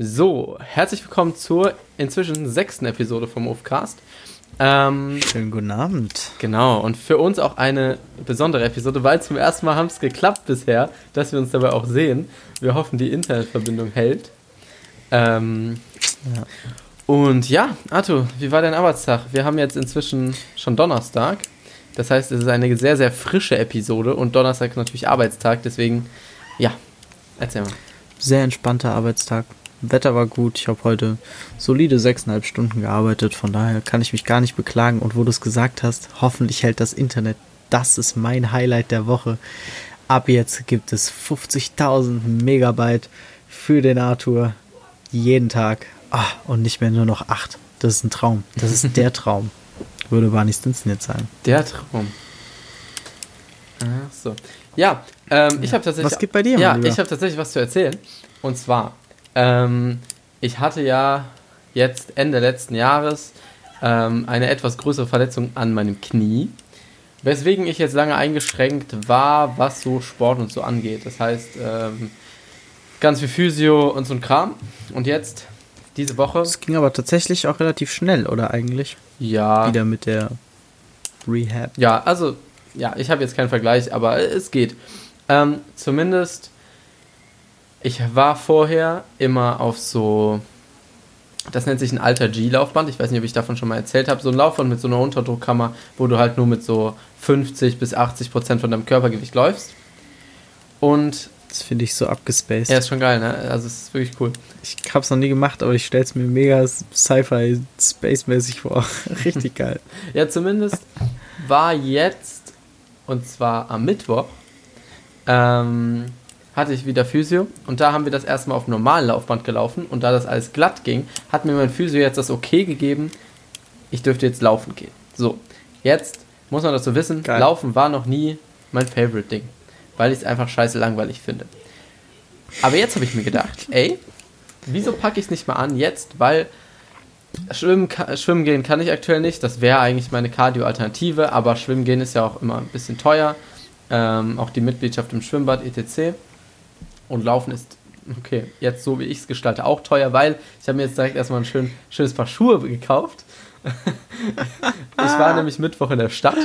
So, herzlich willkommen zur inzwischen sechsten Episode vom Ofcast. Ähm, Schönen guten Abend. Genau, und für uns auch eine besondere Episode, weil zum ersten Mal haben es geklappt bisher, dass wir uns dabei auch sehen. Wir hoffen, die Internetverbindung hält. Ähm, ja. Und ja, Arthur, wie war dein Arbeitstag? Wir haben jetzt inzwischen schon Donnerstag. Das heißt, es ist eine sehr, sehr frische Episode und Donnerstag ist natürlich Arbeitstag. Deswegen, ja, erzähl mal. Sehr entspannter Arbeitstag. Wetter war gut. Ich habe heute solide sechseinhalb Stunden gearbeitet. Von daher kann ich mich gar nicht beklagen. Und wo du es gesagt hast, hoffentlich hält das Internet. Das ist mein Highlight der Woche. Ab jetzt gibt es 50.000 Megabyte für den Arthur. Jeden Tag. Ah, und nicht mehr nur noch acht. Das ist ein Traum. Das ist der Traum. Würde Barney Stinson jetzt sagen. Der Traum. Ach so. Ja, ähm, ja. ich habe tatsächlich. Was gibt bei dir? Ja, ich habe tatsächlich was zu erzählen. Und zwar ähm, ich hatte ja jetzt Ende letzten Jahres ähm, eine etwas größere Verletzung an meinem Knie, weswegen ich jetzt lange eingeschränkt war, was so Sport und so angeht. Das heißt, ähm, ganz viel Physio und so ein Kram. Und jetzt, diese Woche. Es ging aber tatsächlich auch relativ schnell, oder eigentlich? Ja. Wieder mit der Rehab. Ja, also, ja, ich habe jetzt keinen Vergleich, aber es geht. Ähm, zumindest ich war vorher immer auf so, das nennt sich ein alter G-Laufband. Ich weiß nicht, ob ich davon schon mal erzählt habe. So ein Laufband mit so einer Unterdruckkammer, wo du halt nur mit so 50 bis 80 Prozent von deinem Körpergewicht läufst. Und. Das finde ich so abgespaced. Ja, ist schon geil, ne? Also, es ist wirklich cool. Ich habe es noch nie gemacht, aber ich stelle es mir mega Sci-Fi Space-mäßig vor. Richtig geil. ja, zumindest war jetzt, und zwar am Mittwoch, ähm, hatte ich wieder Physio und da haben wir das erstmal auf normalen Laufband gelaufen und da das alles glatt ging, hat mir mein Physio jetzt das okay gegeben, ich dürfte jetzt laufen gehen. So, jetzt muss man dazu wissen, Geil. Laufen war noch nie mein Favorite-Ding, weil ich es einfach scheiße langweilig finde. Aber jetzt habe ich mir gedacht, ey, wieso packe ich es nicht mal an jetzt, weil Schwimmen, schwimmen gehen kann ich aktuell nicht, das wäre eigentlich meine Cardio-Alternative, aber Schwimmen gehen ist ja auch immer ein bisschen teuer, ähm, auch die Mitgliedschaft im Schwimmbad etc. Und Laufen ist, okay, jetzt so wie ich es gestalte, auch teuer, weil ich habe mir jetzt direkt erstmal ein schön, schönes Paar Schuhe gekauft. ich war nämlich Mittwoch in der Stadt.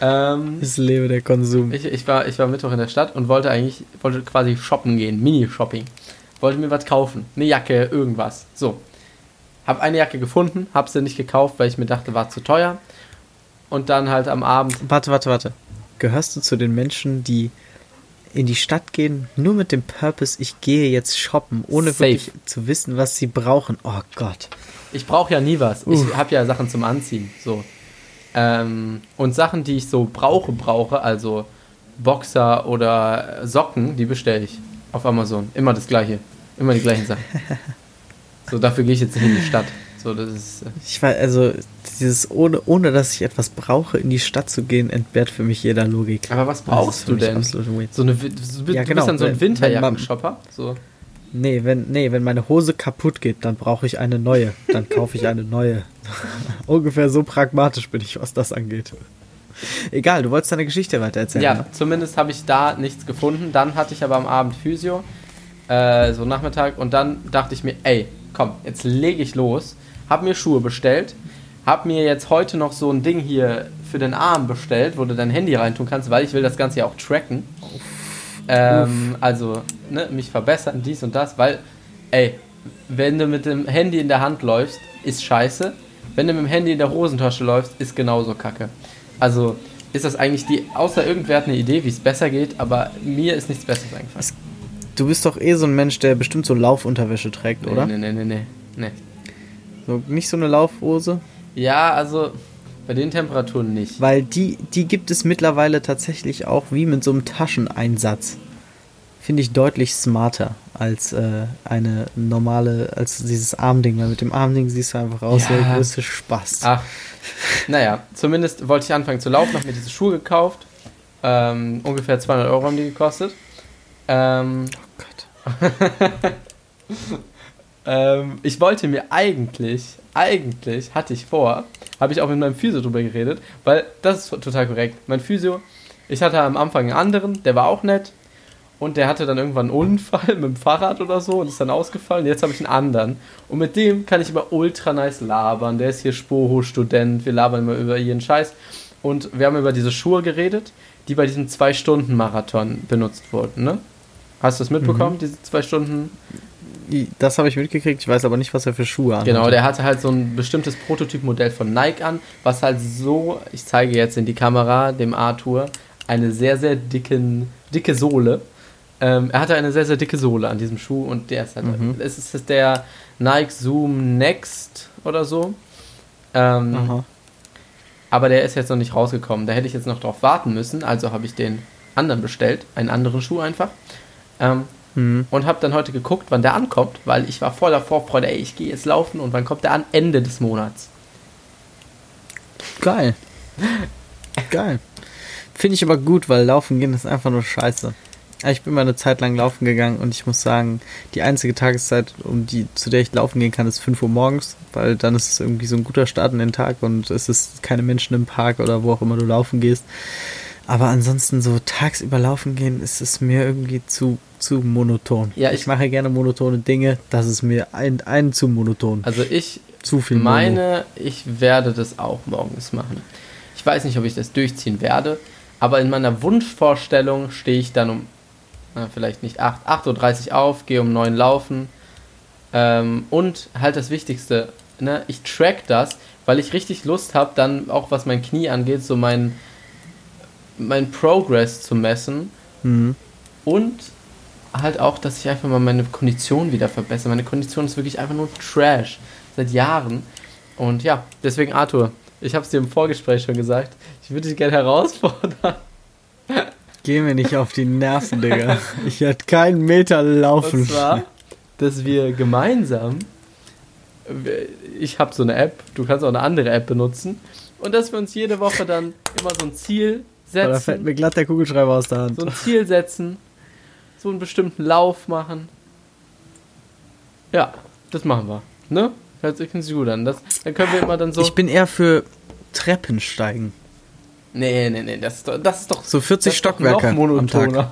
Ähm, das lebe der Konsum. Ich, ich, war, ich war Mittwoch in der Stadt und wollte eigentlich, wollte quasi shoppen gehen, Mini-Shopping. Wollte mir was kaufen, eine Jacke, irgendwas. So. Hab eine Jacke gefunden, hab sie nicht gekauft, weil ich mir dachte, war zu teuer. Und dann halt am Abend. Warte, warte, warte. Gehörst du zu den Menschen, die in die Stadt gehen, nur mit dem Purpose, ich gehe jetzt shoppen, ohne Safe. wirklich zu wissen, was sie brauchen. Oh Gott. Ich brauche ja nie was. Uff. Ich habe ja Sachen zum Anziehen. So. Ähm, und Sachen, die ich so brauche, brauche, also Boxer oder Socken, die bestelle ich auf Amazon. Immer das gleiche. Immer die gleichen Sachen. so, dafür gehe ich jetzt nicht in die Stadt. So, das ist, äh ich weiß, also dieses ohne, ohne dass ich etwas brauche, in die Stadt zu gehen, entbehrt für mich jeder Logik. Aber was brauchst du denn? So eine, du, ja, genau, bist dann so ein Winterjackenshopper? So. Nee, wenn, nee, wenn meine Hose kaputt geht, dann brauche ich eine neue. Dann kaufe ich eine neue. Ungefähr so pragmatisch bin ich, was das angeht. Egal, du wolltest deine Geschichte weiter erzählen. Ja, ne? zumindest habe ich da nichts gefunden. Dann hatte ich aber am Abend Physio, äh, so Nachmittag, und dann dachte ich mir, ey, komm, jetzt lege ich los hab mir Schuhe bestellt, hab mir jetzt heute noch so ein Ding hier für den Arm bestellt, wo du dein Handy reintun kannst, weil ich will das Ganze ja auch tracken. Ähm, also, ne, mich verbessern, dies und das, weil, ey, wenn du mit dem Handy in der Hand läufst, ist scheiße. Wenn du mit dem Handy in der Hosentasche läufst, ist genauso kacke. Also ist das eigentlich die, außer irgendwer hat eine Idee, wie es besser geht, aber mir ist nichts Besseres eingefallen. Du bist doch eh so ein Mensch, der bestimmt so Laufunterwäsche trägt, nee, oder? Nee, nee, nee, nee, nee. So, nicht so eine Laufhose? Ja, also bei den Temperaturen nicht. Weil die, die gibt es mittlerweile tatsächlich auch wie mit so einem Tascheneinsatz. Finde ich deutlich smarter als äh, eine normale, als dieses Armding. Weil mit dem Armding siehst du einfach aus, ja. der größte Spaß. Ach, naja, zumindest wollte ich anfangen zu laufen, habe mir diese Schuhe gekauft. Ähm, ungefähr 200 Euro haben die gekostet. Ähm, oh Gott. Ähm, ich wollte mir eigentlich, eigentlich hatte ich vor, habe ich auch mit meinem Physio drüber geredet, weil das ist total korrekt. Mein Physio, ich hatte am Anfang einen anderen, der war auch nett. Und der hatte dann irgendwann einen Unfall mit dem Fahrrad oder so und ist dann ausgefallen. Jetzt habe ich einen anderen. Und mit dem kann ich immer ultra nice labern. Der ist hier Spoho-Student. Wir labern immer über ihren Scheiß. Und wir haben über diese Schuhe geredet, die bei diesem 2-Stunden-Marathon benutzt wurden, ne? Hast du das mitbekommen, mhm. diese zwei Stunden? Das habe ich mitgekriegt, ich weiß aber nicht, was er für Schuhe hat. Genau, der hatte halt so ein bestimmtes Prototypmodell von Nike an, was halt so, ich zeige jetzt in die Kamera, dem Arthur, eine sehr, sehr dicken, dicke Sohle. Ähm, er hatte eine sehr, sehr dicke Sohle an diesem Schuh und der ist halt, mhm. es ist der Nike Zoom Next oder so. Ähm, aber der ist jetzt noch nicht rausgekommen. Da hätte ich jetzt noch drauf warten müssen, also habe ich den anderen bestellt, einen anderen Schuh einfach. Ähm, mhm. Und habe dann heute geguckt, wann der ankommt, weil ich war voller Vorfreude, ey, ich gehe jetzt laufen und wann kommt der an? Ende des Monats. Geil. Geil. Finde ich aber gut, weil laufen gehen ist einfach nur scheiße. Ich bin mal eine Zeit lang laufen gegangen und ich muss sagen, die einzige Tageszeit, um die, zu der ich laufen gehen kann, ist 5 Uhr morgens, weil dann ist es irgendwie so ein guter Start in den Tag und es ist keine Menschen im Park oder wo auch immer du laufen gehst. Aber ansonsten so tagsüber laufen gehen, ist es mir irgendwie zu, zu monoton. Ja, ich, ich mache gerne monotone Dinge, das ist mir ein, ein zu monoton. Also ich zu viel meine, Mono. ich werde das auch morgens machen. Ich weiß nicht, ob ich das durchziehen werde, aber in meiner Wunschvorstellung stehe ich dann um, na, vielleicht nicht 8, 8.30 Uhr auf, gehe um 9 Uhr laufen. Ähm, und halt das Wichtigste, ne, ich track das, weil ich richtig Lust habe, dann auch was mein Knie angeht, so mein mein Progress zu messen mhm. und halt auch, dass ich einfach mal meine Kondition wieder verbessere. Meine Kondition ist wirklich einfach nur Trash seit Jahren. Und ja, deswegen Arthur, ich habe es dir im Vorgespräch schon gesagt, ich würde dich gerne herausfordern. Geh mir nicht auf die Nerven, Digga. Ich werde keinen Meter laufen. Und zwar, dass wir gemeinsam, ich habe so eine App, du kannst auch eine andere App benutzen, und dass wir uns jede Woche dann immer so ein Ziel setzen. Da fällt mir glatt der Kugelschreiber aus der Hand. So ein Ziel setzen, so einen bestimmten Lauf machen. Ja, das machen wir. Ne? Hört sich ganz gut an. Das, dann können wir immer dann so. Ich bin eher für Treppensteigen. Nee, nee, nee, das ist doch, das ist doch so 40 Stockwerke am Tag.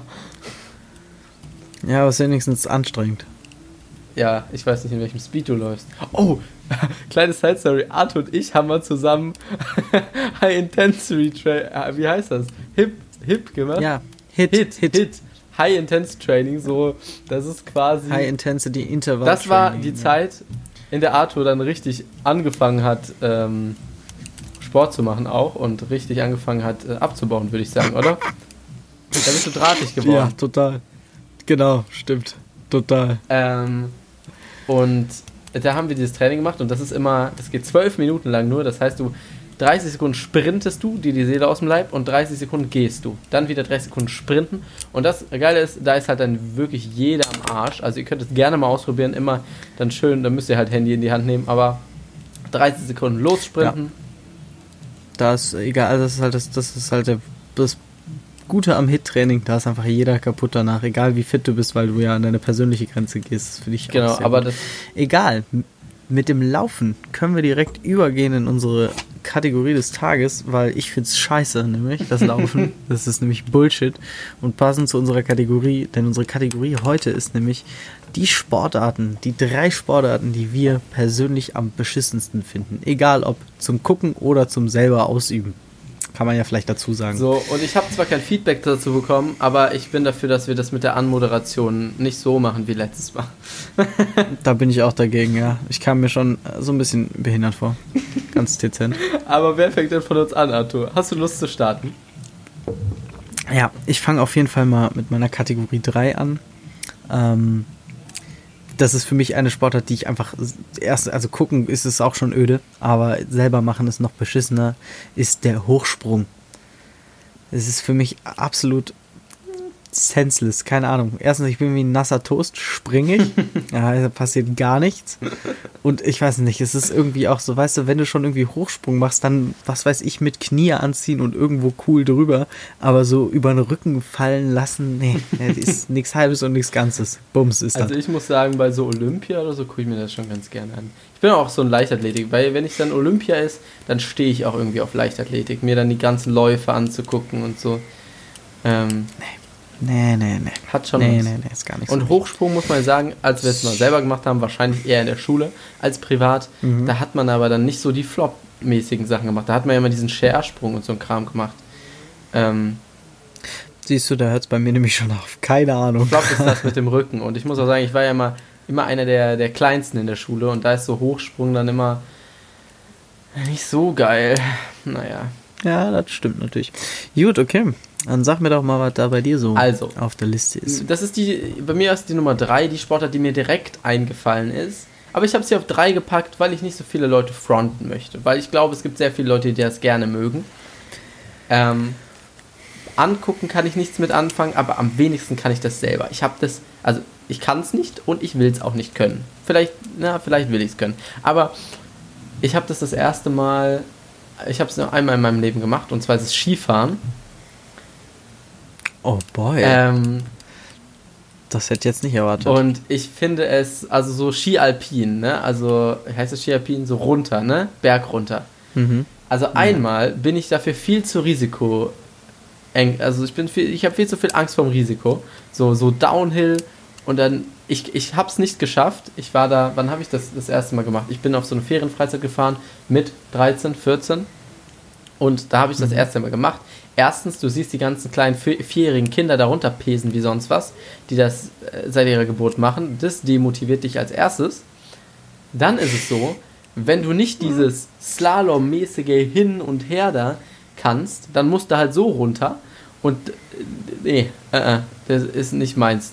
Ja, aber ist wenigstens anstrengend. Ja, ich weiß nicht, in welchem Speed du läufst. Oh, kleine Side Story. Arthur und ich haben mal zusammen High Intensity Training, äh, wie heißt das? Hip, Hip gemacht? Ja, Hit, Hit, Hit. Hit. High Intensity Training, so, das ist quasi. High Intensity Interval. Das war Training, die ja. Zeit, in der Arthur dann richtig angefangen hat, ähm, Sport zu machen auch und richtig angefangen hat, äh, abzubauen, würde ich sagen, oder? Da bist du drahtig geworden. Ja, total. Genau, stimmt. Total. Ähm, und da haben wir dieses Training gemacht und das ist immer, das geht zwölf Minuten lang nur. Das heißt, du 30 Sekunden sprintest du, dir die Seele aus dem Leib und 30 Sekunden gehst du. Dann wieder 30 Sekunden sprinten. Und das Geile ist, da ist halt dann wirklich jeder am Arsch. Also ihr könnt es gerne mal ausprobieren, immer dann schön, dann müsst ihr halt Handy in die Hand nehmen, aber 30 Sekunden lossprinten. Ja. Da ist egal, also das ist halt das, das ist halt das Gute am Hit-Training, da ist einfach jeder kaputt danach, egal wie fit du bist, weil du ja an deine persönliche Grenze gehst. Das finde ich genau, auch sehr aber gut. das egal. Mit dem Laufen können wir direkt übergehen in unsere Kategorie des Tages, weil ich finde es scheiße, nämlich das Laufen. das ist nämlich Bullshit und passend zu unserer Kategorie, denn unsere Kategorie heute ist nämlich die Sportarten, die drei Sportarten, die wir persönlich am beschissensten finden. Egal ob zum Gucken oder zum selber ausüben. Kann man ja vielleicht dazu sagen. So, und ich habe zwar kein Feedback dazu bekommen, aber ich bin dafür, dass wir das mit der Anmoderation nicht so machen wie letztes Mal. da bin ich auch dagegen, ja. Ich kam mir schon so ein bisschen behindert vor. Ganz dezent. aber wer fängt denn von uns an, Arthur? Hast du Lust zu starten? Ja, ich fange auf jeden Fall mal mit meiner Kategorie 3 an. Ähm, das ist für mich eine Sportart, die ich einfach erst, also gucken ist es auch schon öde, aber selber machen ist noch beschissener, ist der Hochsprung. Es ist für mich absolut senseless, keine Ahnung. Erstens, ich bin wie ein nasser Toast, springe ich, ja, da passiert gar nichts. Und ich weiß nicht, es ist irgendwie auch so, weißt du, wenn du schon irgendwie Hochsprung machst, dann, was weiß ich, mit Knie anziehen und irgendwo cool drüber, aber so über den Rücken fallen lassen, nee, ist nichts Halbes und nichts Ganzes. Bums ist das. Also ich muss sagen, bei so Olympia oder so gucke ich mir das schon ganz gerne an. Ich bin auch so ein Leichtathletik, weil wenn ich dann Olympia ist, dann stehe ich auch irgendwie auf Leichtathletik, mir dann die ganzen Läufe anzugucken und so. Ähm, nee Nee, nee, nee. Hat schon nee, was. nee, nee, ist gar nicht Und so. Hochsprung muss man sagen, als wir es mal selber gemacht haben, wahrscheinlich eher in der Schule als privat. Mhm. Da hat man aber dann nicht so die Flop-mäßigen Sachen gemacht. Da hat man ja immer diesen Share-Sprung und so ein Kram gemacht. Ähm, Siehst du, da hört es bei mir nämlich schon auf. Keine Ahnung. Flop ist das mit dem Rücken. Und ich muss auch sagen, ich war ja immer, immer einer der, der Kleinsten in der Schule und da ist so Hochsprung dann immer nicht so geil. Naja. Ja, das stimmt natürlich. Gut, okay. Dann sag mir doch mal, was da bei dir so Also. auf der Liste ist. Das ist die, bei mir ist die Nummer 3, die Sportart, die mir direkt eingefallen ist. Aber ich habe sie auf 3 gepackt, weil ich nicht so viele Leute fronten möchte. Weil ich glaube, es gibt sehr viele Leute, die das gerne mögen. Ähm, angucken kann ich nichts mit anfangen, aber am wenigsten kann ich das selber. Ich habe das, also ich kann es nicht und ich will es auch nicht können. Vielleicht, na, vielleicht will ich es können. Aber ich habe das das erste Mal, ich habe es nur einmal in meinem Leben gemacht und zwar ist es Skifahren. Oh boy, Ähm, das hätte ich jetzt nicht erwartet. Und ich finde es, also so Skialpin, ne? Also heißt es Skialpin so runter, ne? Berg runter. mhm. Also einmal bin ich dafür viel zu Risiko eng, also ich bin viel, ich habe viel zu viel Angst vorm Risiko. So so Downhill und dann ich ich habe es nicht geschafft. Ich war da, wann habe ich das das erste Mal gemacht? Ich bin auf so eine Ferienfreizeit gefahren mit 13, 14 und da habe ich das erste Mal gemacht. Erstens, du siehst die ganzen kleinen vi- vierjährigen Kinder darunter pesen wie sonst was, die das äh, seit ihrer Geburt machen. Das demotiviert dich als erstes. Dann ist es so, wenn du nicht dieses Slalom-mäßige Hin und Her da kannst, dann musst du halt so runter. Und äh, nee, äh, äh, das ist nicht meins.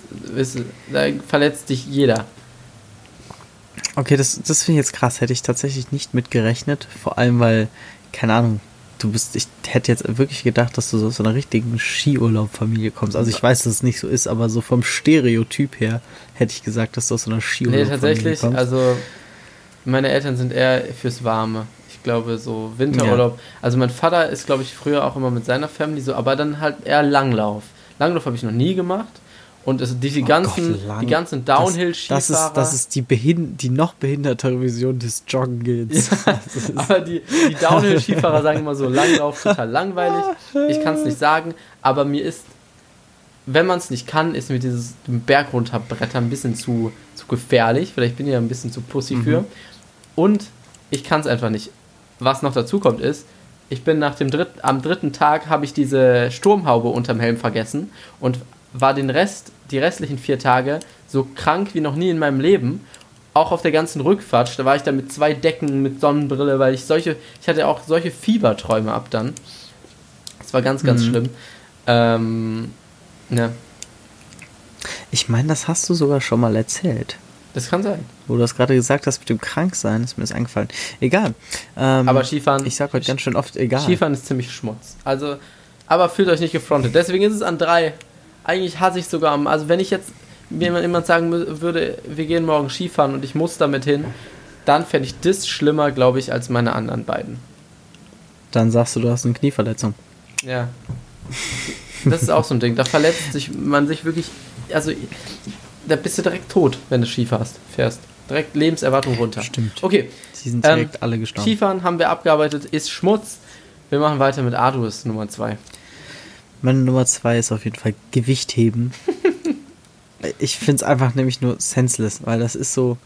Da verletzt dich jeder. Okay, das, das finde ich jetzt krass. Hätte ich tatsächlich nicht mit gerechnet. Vor allem, weil, keine Ahnung, du bist, ich hätte jetzt wirklich gedacht, dass du so aus so einer richtigen Skiurlaubfamilie kommst. Also ich weiß, dass es nicht so ist, aber so vom Stereotyp her hätte ich gesagt, dass du aus so einer Nee, Skiurlaubfamilie tatsächlich, kommst. also meine Eltern sind eher fürs Warme. Ich glaube, so Winterurlaub. Also mein Vater ist, glaube ich, früher auch immer mit seiner Family so, aber dann halt eher Langlauf. Langlauf habe ich noch nie gemacht. Und es, die, die, Oh ganzen, Gott, die ganzen das, Downhill-Skifahrer. das ist, das ist die, behin die noch behindertere Version des Joggens. Das ist- aber die, die Downhill-Skifahrer sagen immer so, Langlauf total langweilig. Ich kann es nicht sagen, aber mir ist, wenn man es nicht kann, ist mir dieses Berg runterbretter ein bisschen zu, zu gefährlich. Vielleicht bin ich ja ein bisschen zu pussy für. Und ich kann es einfach nicht. Was noch dazu kommt ist, ich bin nach dem dritten, am dritten Tag habe ich diese Sturmhaube unterm Helm vergessen und war den Rest, die restlichen vier Tage so krank wie noch nie in meinem Leben. Auch auf der ganzen Rückfahrt, da war ich dann mit zwei Decken, mit Sonnenbrille, weil ich solche, ich hatte auch solche Fieberträume ab dann. Das war ganz, ganz Mhm. schlimm. Ähm, ne, Ich meine, das hast du sogar schon mal erzählt. das kann sein. Wo du das gerade gesagt hast mit dem Kranksein, ist mir das eingefallen. Egal. Ähm, Aber Skifahren, ich sag heute ganz schön oft egal. Skifahren ist ziemlich Schmutz. Also, aber fühlt euch nicht gefrontet. Deswegen ist es an drei. Eigentlich hasse ich sogar am. Also, wenn ich jetzt mir jemand sagen würde, wir gehen morgen Skifahren und ich muss damit hin, dann fände ich das schlimmer, glaube ich, als meine anderen beiden. Dann sagst du, du hast eine Knieverletzung. Ja. Das ist auch so ein Ding. Da verletzt sich man sich wirklich. Also, da bist du direkt tot, wenn du Ski fährst. Direkt Lebenserwartung runter. Stimmt. Okay, Die sind Ähm, direkt alle gestorben. Skifahren haben wir abgearbeitet, ist Schmutz. Wir machen weiter mit Arduus Nummer 2. Meine Nummer zwei ist auf jeden Fall Gewicht heben. ich finde es einfach nämlich nur senseless, weil das ist so.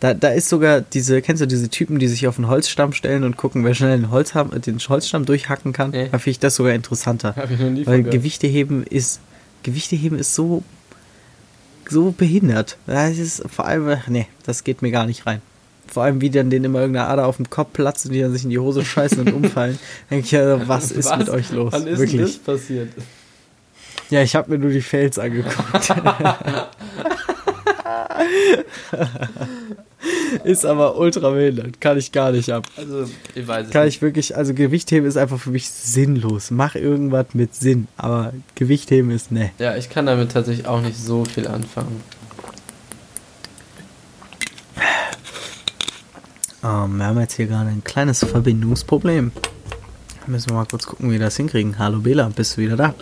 Da, da ist sogar diese, kennst du diese Typen, die sich auf einen Holzstamm stellen und gucken, wer schnell den, Holzham, den Holzstamm durchhacken kann? Nee. Da finde ich das sogar interessanter. Habe ich noch nie Weil. Gewichte heben ist. Gewichte heben ist so. so behindert. Das ist vor allem. Nee, das geht mir gar nicht rein. Vor allem, wie dann denen immer irgendeine Ader auf dem Kopf platzt und die dann sich in die Hose scheißen und umfallen. Denke ich ja, was ist mit euch los? Wann ist Wirklich. das passiert? Ja, ich habe mir nur die Fails angeguckt. ist aber ultra behindert. Kann ich gar nicht ab. Also, ich weiß es Kann nicht. ich wirklich, also Gewichtheben ist einfach für mich sinnlos. Mach irgendwas mit Sinn. Aber Gewichtheben ist ne. Ja, ich kann damit tatsächlich auch nicht so viel anfangen. Ähm, wir haben jetzt hier gerade ein kleines Verbindungsproblem. Müssen wir mal kurz gucken, wie wir das hinkriegen. Hallo Bela, bist du wieder da?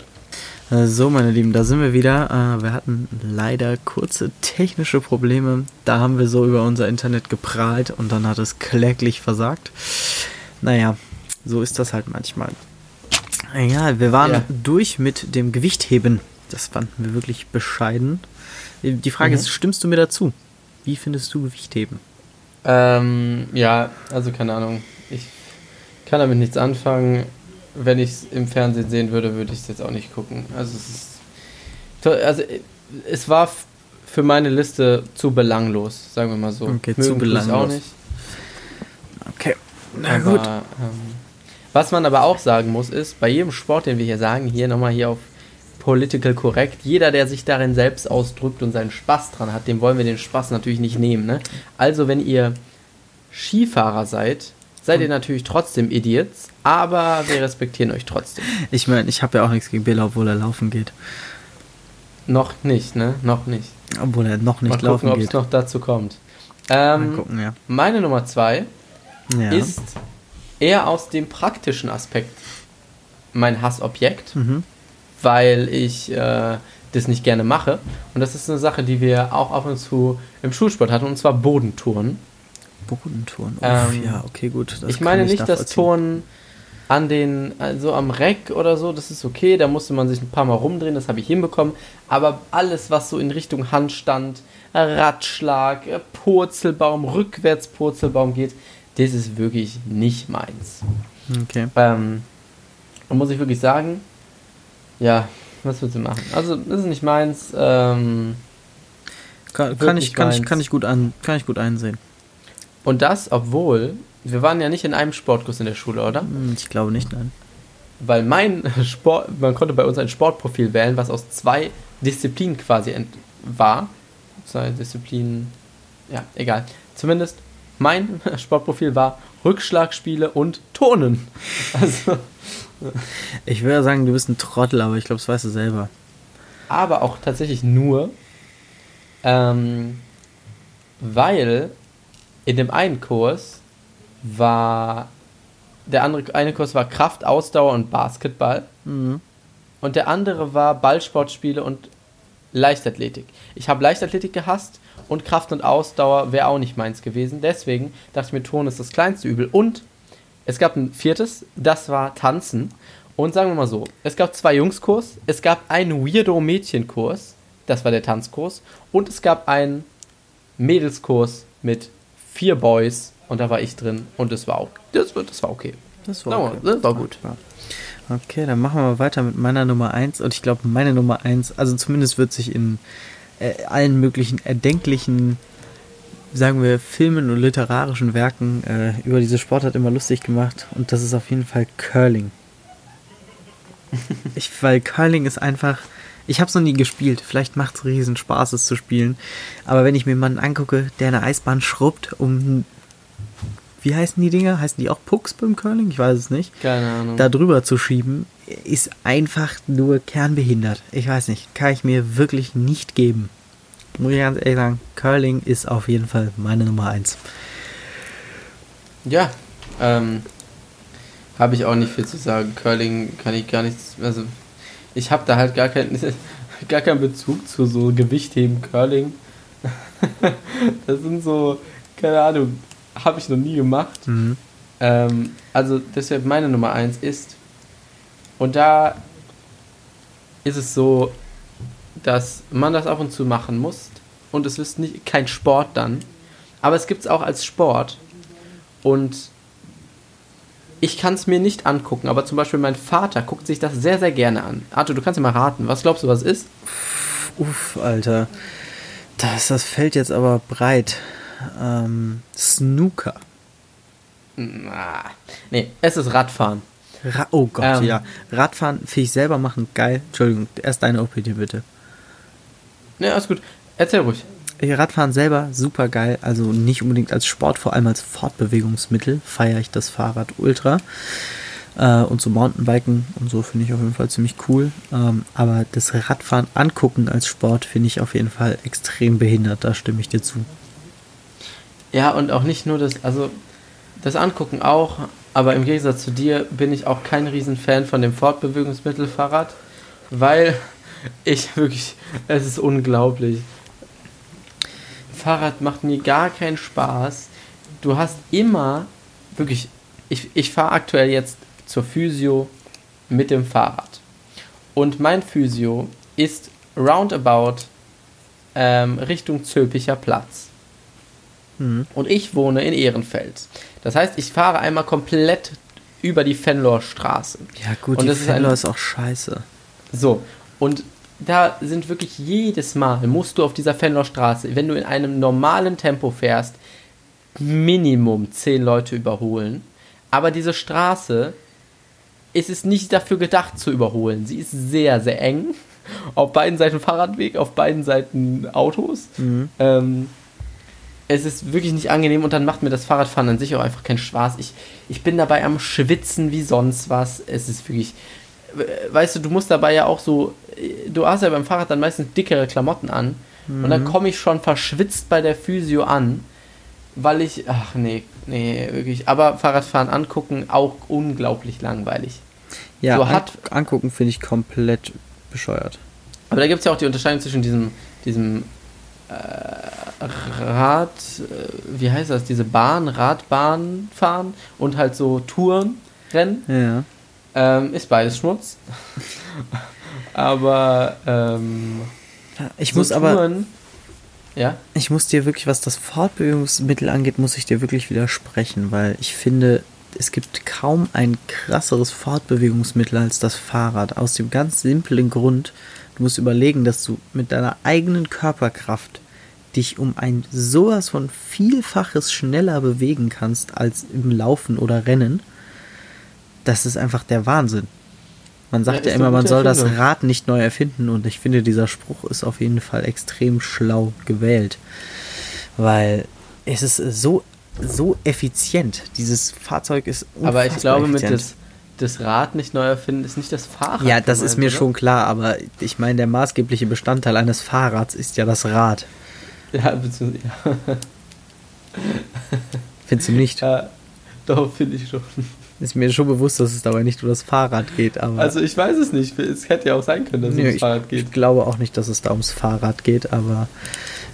Äh, So, meine Lieben, da sind wir wieder. Äh, Wir hatten leider kurze technische Probleme. Da haben wir so über unser Internet geprahlt und dann hat es kläglich versagt. Naja, so ist das halt manchmal. Ja, wir waren Ja. durch mit dem Gewichtheben. Das fanden wir wirklich bescheiden. Die Frage Mhm. ist, stimmst du mir dazu? Wie findest du Gewichtheben? Ähm, ja, also keine Ahnung. Ich kann damit nichts anfangen. Wenn ich es im Fernsehen sehen würde, würde ich es jetzt auch nicht gucken. Also es ist. to- Also äh, es war für meine Liste zu belanglos, sagen wir mal so. Okay, zu Mögen auch belanglos. nicht. Okay. Na aber, gut. Ähm, was man aber auch sagen muss, ist, bei jedem Sport, den wir hier sagen, hier nochmal hier auf Political Correct, jeder, der sich darin selbst ausdrückt und seinen Spaß dran hat, dem wollen wir den Spaß natürlich nicht nehmen. Ne? Also, wenn ihr Skifahrer seid, seid ihr natürlich trotzdem Idiots, aber wir respektieren euch trotzdem. Ich meine, ich habe ja auch nichts gegen Bela, obwohl er laufen geht. Noch nicht, ne? Noch nicht. Obwohl er noch nicht Mal gucken, laufen ob es geht. noch dazu kommt. Mal Ähm, gucken, ja. meine Nummer zwei ja. ist eher aus dem praktischen Aspekt mein Hassobjekt. mhm. Weil ich äh, das nicht gerne mache. Und das ist eine Sache, die wir auch ab und zu im Schulsport hatten, und zwar Bodentouren. Bodentouren. Uff, Ähm, ja, okay, gut. ich meine nicht das nachvollziehen. Turnen an den, also am Reck oder so, das ist okay, da musste man sich ein paar Mal rumdrehen, das habe ich hinbekommen. Aber alles, was so in Richtung Handstand, Radschlag, äh, Purzelbaum, Rückwärtspurzelbaum geht, das ist wirklich nicht meins. Okay. Ähm, und muss ich wirklich sagen, ja, was willst du machen? Also, das ist nicht meins. Ähm, Kann, kann, ich, kann, ich, meins. kann, ich gut an, kann ich gut einsehen. und das, obwohl, wir waren ja nicht in einem Sportkurs in der Schule, oder? Hm, Ich glaube nicht, nein. Weil mein Sport, man konnte bei uns ein Sportprofil wählen, was aus zwei Disziplinen quasi ent war. Zwei Disziplinen, ja, egal. Zumindest mein Sportprofil war Rückschlagspiele und Turnen. Also, Ich würde sagen, du bist ein Trottel, aber ich glaube, das weißt du selber. aber auch tatsächlich nur, ähm, weil in dem einen Kurs war der andere eine Kurs war Kraft, Ausdauer und Basketball Mhm. und der andere war Ballsportspiele und Leichtathletik. Ich habe Leichtathletik gehasst und Kraft und Ausdauer wäre auch nicht meins gewesen. Deswegen dachte ich mir, Ton ist das kleinste Übel. Und es gab ein viertes, das war Tanzen. Und sagen wir mal so, es gab zwei Jungskurs, es gab einen Weirdo-Mädchenkurs, das war der Tanzkurs, und es gab einen Mädelskurs mit vier Boys und da war ich drin und das war auch, das, war- das war okay. Das war okay. Das war gut. Okay, dann machen wir mal weiter mit meiner Nummer 1. Und ich glaube, meine Nummer 1, also zumindest wird sich in äh, allen möglichen erdenklichen, sagen wir, Filmen und literarischen Werken äh, über diese Sportart immer lustig gemacht. Und das ist auf jeden Fall Curling. ich, weil Curling ist einfach. Ich habe es noch nie gespielt. Vielleicht macht es riesen Spaß, es zu spielen. Aber wenn ich mir jemanden angucke, der eine Eisbahn schrubbt, um. Wie heißen die Dinger? Heißen die auch Pucks beim Curling? Ich weiß es nicht Keine Ahnung. da drüber zu schieben, ist einfach nur kernbehindert. Ich weiß nicht, kann ich mir wirklich nicht geben. Muss ich ganz ehrlich sagen, Curling ist auf jeden Fall meine Nummer 1. Ja, ähm, habe ich auch nicht viel zu sagen. Curling kann ich gar nichts, also ich habe da halt gar keinen, gar keinen Bezug zu so Gewichtheben Curling. das sind so, keine Ahnung, habe ich noch nie gemacht. Mhm. Ähm, also deshalb meine Nummer eins ist, und da ist es so, dass man das ab und zu machen muss und es ist nicht kein Sport dann, aber es gibt es auch als Sport und ich kann es mir nicht angucken, aber zum Beispiel mein Vater guckt sich das sehr, sehr gerne an. Arthur, du kannst ja mal raten, was glaubst du, was ist? Uff, Alter. Das, das fällt jetzt aber breit. Ähm, Snooker. Na, nee, es ist Radfahren. Ra oh Gott, Ähm. ja. Radfahren, finde ich selber machen, geil. Entschuldigung, erst deine Opinion bitte. Ne, alles gut. Erzähl ruhig. Radfahren selber super geil, also nicht unbedingt als Sport, vor allem als Fortbewegungsmittel feiere ich das Fahrrad ultra. Äh, und so Mountainbiken und so finde ich auf jeden Fall ziemlich cool. Ähm, aber das Radfahren angucken als Sport finde ich auf jeden Fall extrem behindert, da stimme ich dir zu. Ja, und auch nicht nur das, also das Angucken auch, aber im Gegensatz zu dir bin ich auch kein Riesenfan von dem Fortbewegungsmittel Fahrrad, weil ich wirklich, es ist unglaublich. Fahrrad macht mir gar keinen Spaß. Du hast immer, wirklich, ich, ich fahre aktuell jetzt zur Physio mit dem Fahrrad. Und mein Physio ist roundabout ähm, Richtung Zülpicher Platz. Mhm. Und ich wohne in Ehrenfeld. Das heißt, ich fahre einmal komplett über die Fenloer Straße. Ja, gut, Und die das ist ein- ist auch scheiße. So, und da sind wirklich jedes Mal, musst du auf dieser Fenloer Straße, wenn du in einem normalen Tempo fährst, Minimum 10 Leute überholen. Aber diese Straße ist es nicht dafür gedacht zu überholen. Sie ist sehr, sehr eng. Auf beiden Seiten Fahrradweg, auf beiden Seiten Autos. Mhm. Ähm, es ist wirklich nicht angenehm und dann macht mir das Fahrradfahren an sich auch einfach keinen Spaß. Ich, ich bin dabei am Schwitzen wie sonst was. Es ist wirklich. äh, Weißt du, du musst dabei ja auch so. Du hast ja beim Fahrrad dann meistens dickere Klamotten an. Und dann komme ich schon verschwitzt bei der Physio an, weil ich. Ach nee, nee, wirklich. Aber Fahrradfahren angucken auch unglaublich langweilig. Ja, So an hat- angucken finde ich komplett bescheuert. Aber da gibt es ja auch die Unterscheidung zwischen diesem, diesem äh, Rad, äh, wie heißt das, diese Bahn, Radbahn fahren und halt so Touren, Rennen. Ja. Ähm, ist beides Schmutz. aber ähm, Ich so muss aber, Touren, ja, ich muss dir wirklich, was das Fortbewegungsmittel angeht, muss ich dir wirklich widersprechen, weil ich finde, es gibt kaum ein krasseres Fortbewegungsmittel als das Fahrrad. Aus dem ganz simplen Grund, du musst überlegen, dass du mit deiner eigenen Körperkraft dich um ein sowas von Vielfaches schneller bewegen kannst als im Laufen oder Rennen. Das ist einfach der Wahnsinn. Man sagt Ja, ja, immer, man soll das Erfindung. Rad nicht neu erfinden und ich finde, dieser Spruch ist auf jeden Fall extrem schlau gewählt. Weil es ist so, so effizient. Dieses Fahrzeug ist aber ich glaube, mit effizient. das, das Rad nicht neu erfinden ist nicht das Fahrrad. Ja, das ist mir oder? schon klar, aber ich meine, der maßgebliche Bestandteil eines Fahrrads ist ja das Rad. Ja, beziehungsweise, ja. Findest du nicht? ja doch, finde ich schon. Ist mir schon bewusst, dass es dabei nicht um das Fahrrad geht, aber. Also ich weiß es nicht. Es hätte ja auch sein können, dass es Nö, ums ich, Fahrrad geht. ich glaube auch nicht, dass es da ums Fahrrad geht, aber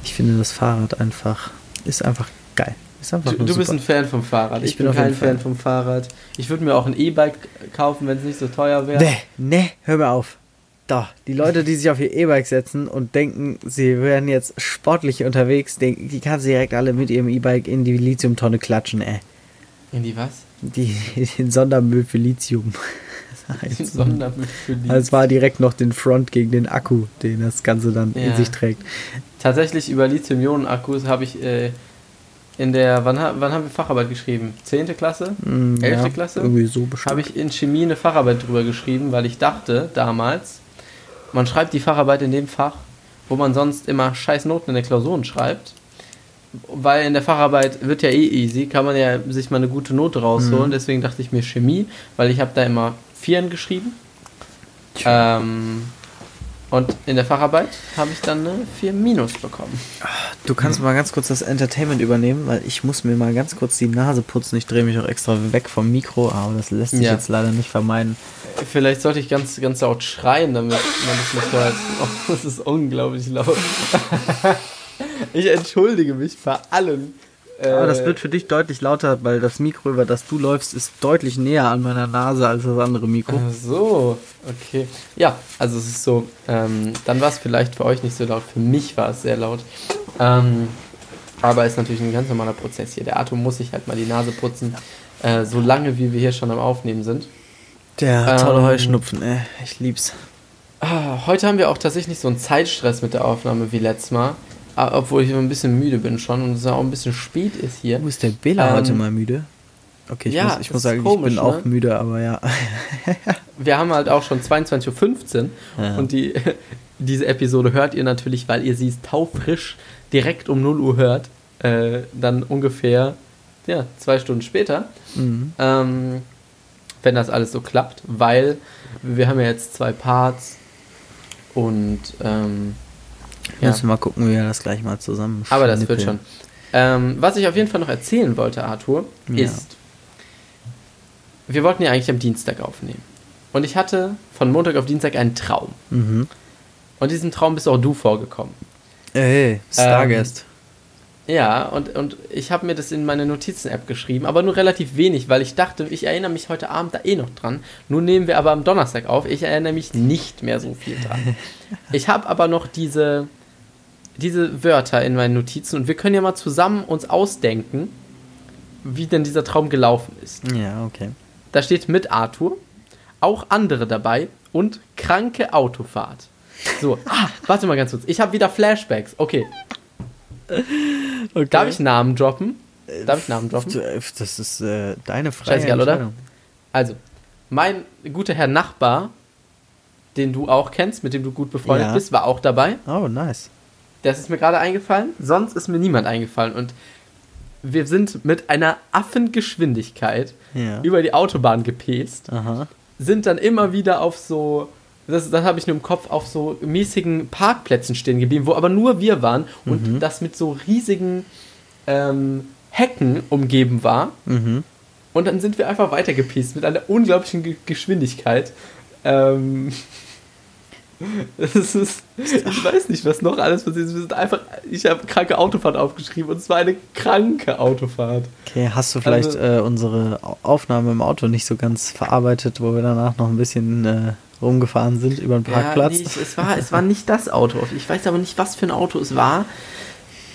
ich finde das Fahrrad einfach ist einfach geil. Ist einfach Du, du bist ein Fan vom Fahrrad. Ich, Ich bin bin, auf kein. Fan vom Fahrrad. Ich würde mir auch ein E-Bike kaufen, wenn es nicht so teuer wäre. Nee, nee, hör mir auf. Da, die Leute, die sich auf ihr E-Bike setzen und denken, sie wären jetzt sportlich unterwegs, die kannst du direkt alle mit ihrem E-Bike in die Lithiumtonne klatschen, ey. In die was? Die, den Sondermüll für Lithium. Den Sondermüll für die. Also es war direkt noch den Front gegen den Akku, den das Ganze dann in Ja. sich trägt. Tatsächlich über Lithium-Ionen-Akkus habe ich äh, in der, wann, wann haben wir Facharbeit geschrieben? Zehnte Klasse? Mm, Elfte Klasse? Irgendwie so bestimmt. Habe ich in Chemie eine Facharbeit drüber geschrieben, weil ich dachte damals, man schreibt die Facharbeit in dem Fach, wo man sonst immer scheiß Noten in der Klausuren schreibt. Weil in der Facharbeit wird ja eh easy, kann man ja sich mal eine gute Note rausholen. Mhm. Deswegen dachte ich mir Chemie, weil ich habe da immer Vieren geschrieben. Ähm, und in der Facharbeit habe ich dann eine 4 Minus bekommen. Du kannst mal ganz kurz das Entertainment übernehmen, weil ich muss mir mal ganz kurz die Nase putzen. Ich drehe mich auch extra weg vom Mikro, aber das lässt sich Ja. jetzt leider nicht vermeiden. Vielleicht sollte ich ganz, ganz laut schreien, damit man das nicht hört. Oh, das ist unglaublich laut. ich entschuldige mich bei allen. Aber das Äh, wird für dich deutlich lauter, weil das Mikro, über das du läufst, ist deutlich näher an meiner Nase als das andere Mikro. Ach so, okay. Ja, also es ist so, ähm, dann war es vielleicht für euch nicht so laut, für mich war es sehr laut. Ähm, aber ist natürlich ein ganz normaler Prozess hier. Der Arthur muss sich halt mal die Nase putzen, äh, so lange wie wir hier schon am Aufnehmen sind. Der tolle Ähm, Heuschnupfen, ey. Ich lieb's. Ah, heute haben wir auch tatsächlich nicht so einen Zeitstress mit der Aufnahme wie letztes Mal. Ah, Obwohl ich immer ein bisschen müde bin schon und es auch ein bisschen spät ist hier. Wo ist der Bela Ähm, heute mal müde? Okay, ich ja, muss, ich muss sagen, komisch, ich bin auch ne? müde, aber ja. Wir haben halt auch schon 22.15 Uhr Ja. und die, diese Episode hört ihr natürlich, weil ihr sie taufrisch direkt um 0 Uhr hört. Äh, dann ungefähr ja, zwei Stunden später. Mhm. Ähm, wenn das alles so klappt, weil wir haben ja jetzt zwei Parts und ähm, ja. Müssen wir mal gucken, wie wir das gleich mal zusammen Aber das wird schon. Ähm, was ich auf jeden Fall noch erzählen wollte, Arthur, Ja. ist, wir wollten ja eigentlich am Dienstag aufnehmen. Und ich hatte von Montag auf Dienstag einen Traum. Mhm. Und diesem Traum bist auch du vorgekommen. Ey, Stargast. Ja, und, und ich habe mir das in meine Notizen-App geschrieben, aber nur relativ wenig, weil ich dachte, ich erinnere mich heute Abend da eh noch dran. Nun nehmen wir aber am Donnerstag auf. Ich erinnere mich nicht mehr so viel dran. Ich habe aber noch diese, diese Wörter in meinen Notizen und wir können ja mal zusammen uns ausdenken, wie denn dieser Traum gelaufen ist. Ja, okay. Da steht mit Arthur, auch andere dabei und kranke Autofahrt. So, ah, warte mal ganz kurz. Ich habe wieder Flashbacks. Okay. okay. Darf ich Namen droppen? Darf ich Namen droppen? Das ist äh, deine Frage. Scheißegal, oder? Also, mein guter Herr Nachbar, den du auch kennst, mit dem du gut befreundet Ja. bist, war auch dabei. Oh, nice. Das ist mir gerade eingefallen. Sonst ist mir niemand eingefallen. Und wir sind mit einer Affengeschwindigkeit Ja. über die Autobahn gepäst, Aha. sind dann immer wieder auf so, das, das habe ich nur im Kopf, auf so mäßigen Parkplätzen stehen geblieben, wo aber nur wir waren und das mit so riesigen ähm, Hecken umgeben war. Mhm. Und dann sind wir einfach weitergepiest mit einer unglaublichen Ge Geschwindigkeit. Ähm, das ist, ich weiß nicht, was noch alles passiert ist. Wir sind einfach, ich habe kranke Autofahrt aufgeschrieben und es war eine kranke Autofahrt. Okay, hast du vielleicht Also- äh, unsere Au- Aufnahme im Auto nicht so ganz verarbeitet, wo wir danach noch ein bisschen äh, rumgefahren sind über den Parkplatz? Ja, nee, ich, es, war, es war nicht das Auto. Ich weiß aber nicht, was für ein Auto es war.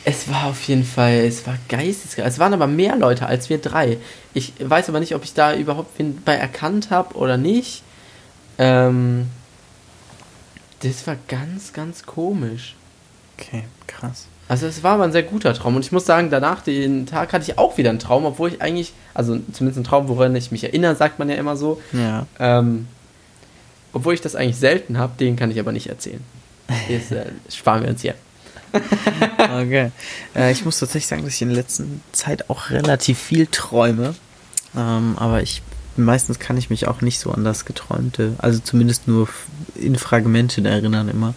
Es war auf jeden Fall, es war geistesgeil. Es waren aber mehr Leute als wir drei. Ich weiß aber nicht, ob ich da überhaupt wen bei erkannt habe oder nicht. Ähm, das war ganz, ganz komisch. Okay, krass. Also es war aber ein sehr guter Traum. Und ich muss sagen, danach, den Tag, hatte ich auch wieder einen Traum, obwohl ich eigentlich, also zumindest einen Traum, woran ich mich erinnere, sagt man ja immer so. Ja. Ähm, obwohl ich das eigentlich selten habe, den kann ich aber nicht erzählen. Das äh, sparen wir uns hier. Okay. äh, ich muss tatsächlich sagen, dass ich in der letzten Zeit auch relativ viel träume. Ähm, aber ich meistens kann ich mich auch nicht so an das Geträumte, also zumindest nur in Fragmenten erinnern immer.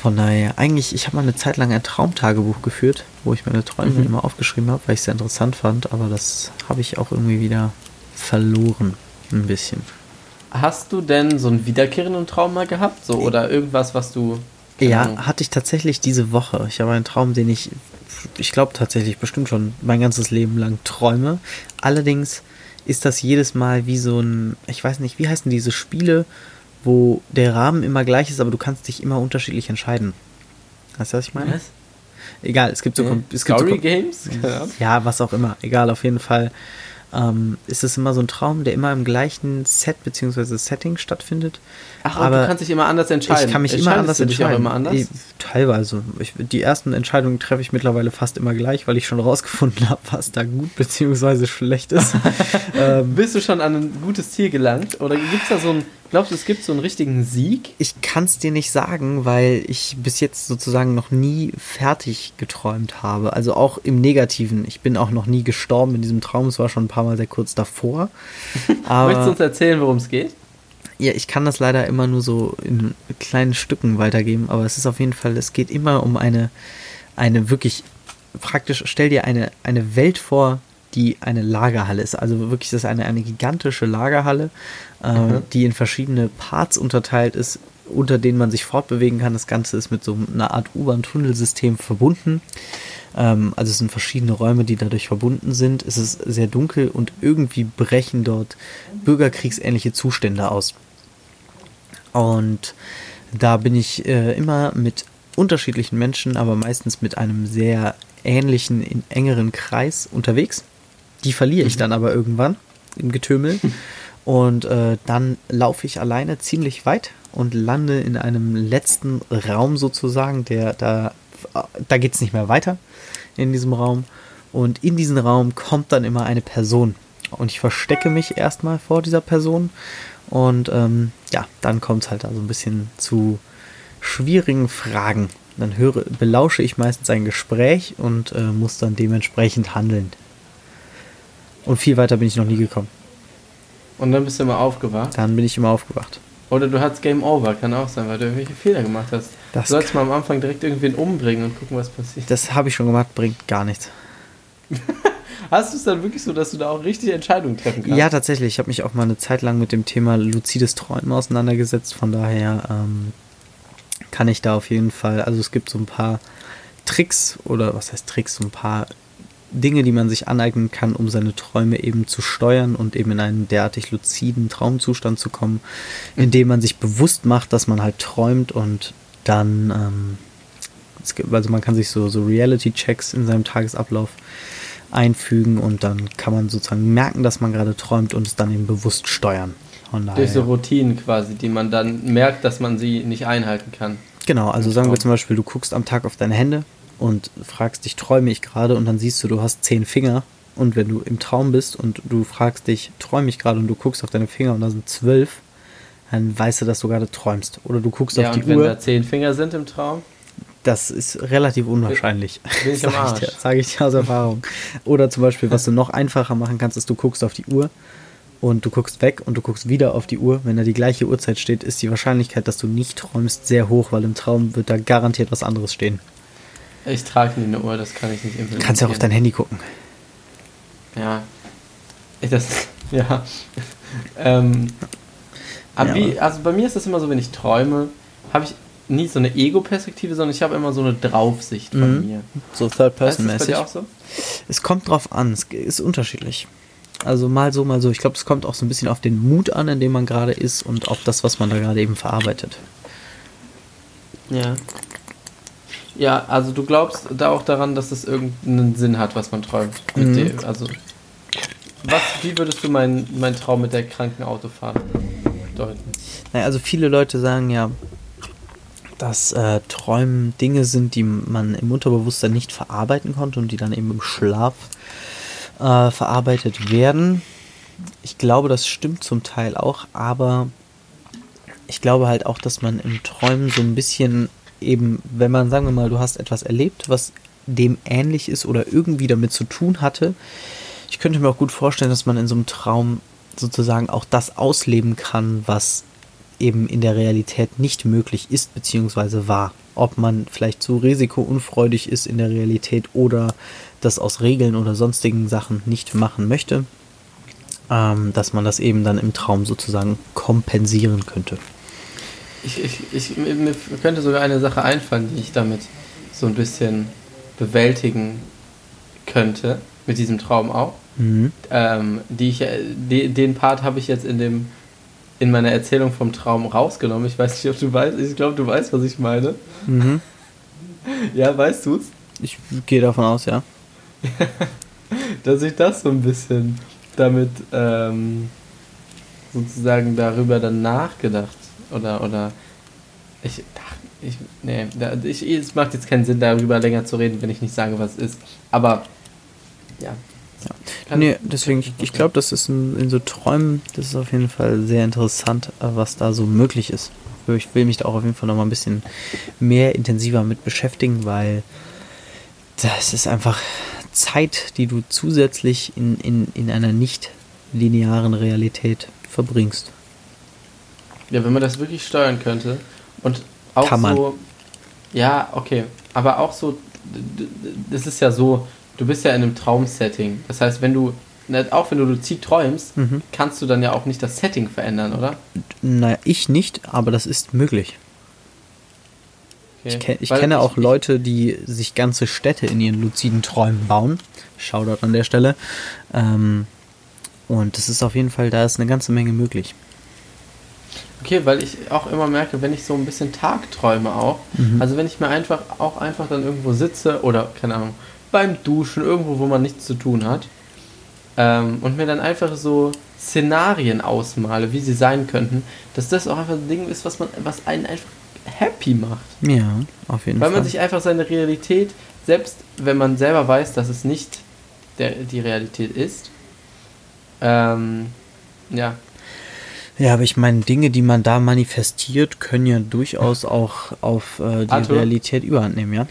Von daher, eigentlich, ich habe mal eine Zeit lang ein Traumtagebuch geführt, wo ich meine Träume Mhm. immer aufgeschrieben habe, weil ich es sehr interessant fand, aber das habe ich auch irgendwie wieder verloren. Ein bisschen. Hast du denn so einen wiederkehrenden Traum mal gehabt? So, oder irgendwas, was du. Ja, Ahnung. hatte ich tatsächlich diese Woche. Ich habe einen Traum, den ich, ich glaube tatsächlich bestimmt schon mein ganzes Leben lang träume. Allerdings ist das jedes Mal wie so ein, ich weiß nicht, wie heißen diese Spiele, wo der Rahmen immer gleich ist, aber du kannst dich immer unterschiedlich entscheiden. Weißt du, was ich meine? Was? Egal, es gibt so, kom- es gibt so Story kom- Games? Ahnung. ja, was auch immer. Egal, auf jeden Fall ähm, ist es immer so ein Traum, der immer im gleichen Set bzw. Setting stattfindet. Ach, und Aber du kannst dich immer anders entscheiden. Ich kann mich immer anders entscheiden. Immer anders? Eh, Teilweise. Ich, die ersten Entscheidungen treffe ich mittlerweile fast immer gleich, weil ich schon rausgefunden habe, was da gut bzw. schlecht ist. ähm, Bist du schon an ein gutes Ziel gelangt? Oder gibt es da so einen. Glaubst du, es gibt so einen richtigen Sieg? ich kann es dir nicht sagen, weil ich bis jetzt sozusagen noch nie fertig geträumt habe. Also auch im Negativen. Ich bin auch noch nie gestorben in diesem Traum. Es war schon ein paar Mal sehr kurz davor. Möchtest du uns erzählen, worum es geht? ja, ich kann das leider immer nur so in kleinen Stücken weitergeben. Aber es ist auf jeden Fall, es geht immer um eine, eine wirklich praktisch, stell dir eine, eine Welt vor, die eine Lagerhalle ist. Also wirklich, das ist eine, eine gigantische Lagerhalle, äh, Mhm. die in verschiedene Parts unterteilt ist, unter denen man sich fortbewegen kann. Das Ganze ist mit so einer Art U-Bahn-Tunnelsystem verbunden. Ähm, also es sind verschiedene Räume, die dadurch verbunden sind. Es ist sehr dunkel und irgendwie brechen dort bürgerkriegsähnliche Zustände aus. Und da bin ich äh, immer mit unterschiedlichen Menschen, aber meistens mit einem sehr ähnlichen, in engeren Kreis unterwegs. Die verliere ich dann aber irgendwann im Getümmel. Und äh, dann laufe ich alleine ziemlich weit und lande in einem letzten Raum sozusagen, der da, da geht es nicht mehr weiter in diesem Raum. Und in diesen Raum kommt dann immer eine Person. Und ich verstecke mich erstmal vor dieser Person. Und ähm, ja, dann kommt es halt da so ein bisschen zu schwierigen Fragen. Dann höre, belausche ich meistens ein Gespräch und äh, muss dann dementsprechend handeln. Und viel weiter bin ich noch nie gekommen. Und dann bist du immer aufgewacht. Dann bin ich immer aufgewacht. Oder du hattest Game Over, kann auch sein, weil du irgendwelche Fehler gemacht hast. Das du sollst mal am Anfang direkt irgendwen umbringen und gucken, was passiert. Das habe ich schon gemacht, bringt gar nichts. Hast du es dann wirklich so, dass du da auch richtige Entscheidungen treffen kannst? Ja, tatsächlich. Ich habe mich auch mal eine Zeit lang mit dem Thema luzides Träumen auseinandergesetzt. Von daher ähm, kann ich da auf jeden Fall, also es gibt so ein paar Tricks oder was heißt Tricks, so ein paar Dinge, die man sich aneignen kann, um seine Träume eben zu steuern und eben in einen derartig luziden Traumzustand zu kommen, indem man sich bewusst macht, dass man halt träumt und dann, ähm, es gibt, also man kann sich so, so Reality-Checks in seinem Tagesablauf einfügen und dann kann man sozusagen merken, dass man gerade träumt und es dann eben bewusst steuern. Durch so Routinen quasi, die man dann merkt, dass man sie nicht einhalten kann. Genau, also sagen wir zum Beispiel, du guckst am Tag auf deine Hände und fragst dich, träume ich gerade? Und dann siehst du, du hast zehn Finger. Und wenn du im Traum bist und du fragst dich, träume ich gerade? Und du guckst auf deine Finger und da sind zwölf, dann weißt du, dass du gerade träumst. Oder du guckst Ja, auf die und wenn Uhr. da zehn Finger sind im Traum, Das ist relativ unwahrscheinlich. Bin ich am Sag ich dir, sage ich dir aus Erfahrung. Oder zum Beispiel, was du noch einfacher machen kannst, ist, du guckst auf die Uhr und du guckst weg und du guckst wieder auf die Uhr. Wenn da die gleiche Uhrzeit steht, ist die Wahrscheinlichkeit, dass du nicht träumst, sehr hoch, weil im Traum wird da garantiert was anderes stehen. Ich trage nie eine Uhr, das kann ich nicht Du implementieren. kannst ja auch auf dein Handy gucken. Ja. Ich das, ja. ähm, wie, also bei mir ist das immer so, wenn ich träume, habe ich nie so eine Ego-Perspektive, sondern ich habe immer so eine Draufsicht von Mhm. mir. So Ist das bei Third-Person-mäßig. dir auch so? Es kommt drauf an, es ist unterschiedlich. Also mal so, mal so. Ich glaube, es kommt auch so ein bisschen auf den Mut an, in dem man gerade ist und auf das, was man da gerade eben verarbeitet. Ja. Ja, also du glaubst da auch daran, dass es irgendeinen Sinn hat, was man träumt. Mhm. dem, also, was, wie würdest du meinen mein Traum mit der kranken Autofahrt deuten? Naja, also viele Leute sagen ja, dass äh, Träumen Dinge sind, die man im Unterbewusstsein nicht verarbeiten konnte und die dann eben im Schlaf äh, verarbeitet werden. Ich glaube, das stimmt zum Teil auch, aber ich glaube halt auch, dass man im Träumen so ein bisschen eben, wenn man, sagen wir mal, du hast etwas erlebt, was dem ähnlich ist oder irgendwie damit zu tun hatte, ich könnte mir auch gut vorstellen, dass man in so einem Traum sozusagen auch das ausleben kann, was eben in der Realität nicht möglich ist bzw. war. Ob man vielleicht so risikounfreudig ist in der Realität oder das aus Regeln oder sonstigen Sachen nicht machen möchte, ähm, dass man das eben dann im Traum sozusagen kompensieren könnte. Ich, ich, ich, mir könnte sogar eine Sache einfallen, die ich damit so ein bisschen bewältigen könnte, mit diesem Traum auch. Mhm. Ähm, die ich, äh, de, den Part habe ich jetzt in dem in meiner Erzählung vom Traum rausgenommen. Ich weiß nicht, ob du weißt. Ich glaube, du weißt, was ich meine. Mhm. Ja, weißt du's? Ich gehe davon aus, ja. Dass ich das so ein bisschen damit ähm, sozusagen darüber dann nachgedacht oder oder ich ich nee, da, ich, es macht jetzt keinen Sinn darüber länger zu reden, wenn ich nicht sage, was es ist. Aber ja. Ja. Nee, deswegen, ich, ich glaube, das ist in, in so Träumen, das ist auf jeden Fall sehr interessant, äh, was da so möglich ist. Ich will mich da auch auf jeden Fall noch mal ein bisschen mehr intensiver mit beschäftigen, weil das ist einfach Zeit, die du zusätzlich in, in, in einer nicht linearen Realität verbringst. Ja, wenn man das wirklich steuern könnte und auch Kann man. so. Ja, okay. Aber auch so, das ist ja so, du bist ja in einem Traumsetting. Das heißt, wenn du, ne, auch wenn du luzid träumst, Mhm. kannst du dann ja auch nicht das Setting verändern, oder? Naja, ich nicht, aber das ist möglich. Okay. Ich, ich kenne auch Leute, die sich ganze Städte in ihren luziden Träumen bauen. Shoutout an der Stelle. Ähm, und das ist auf jeden Fall, da ist eine ganze Menge möglich. Okay, weil ich auch immer merke, wenn ich so ein bisschen Tagträume auch, Mhm. also wenn ich mir einfach auch einfach dann irgendwo sitze oder, keine Ahnung, beim Duschen, irgendwo, wo man nichts zu tun hat, ähm, und mir dann einfach so Szenarien ausmale, wie sie sein könnten, dass das auch einfach ein Ding ist, was man, was einen einfach happy macht. Ja, auf jeden Weil Fall. man sich einfach seine Realität, selbst wenn man selber weiß, dass es nicht der, die Realität ist, ähm, ja, ja, aber ich meine, Dinge, die man da manifestiert, können ja durchaus auch auf äh, die Arthur? Realität überhand nehmen, ja?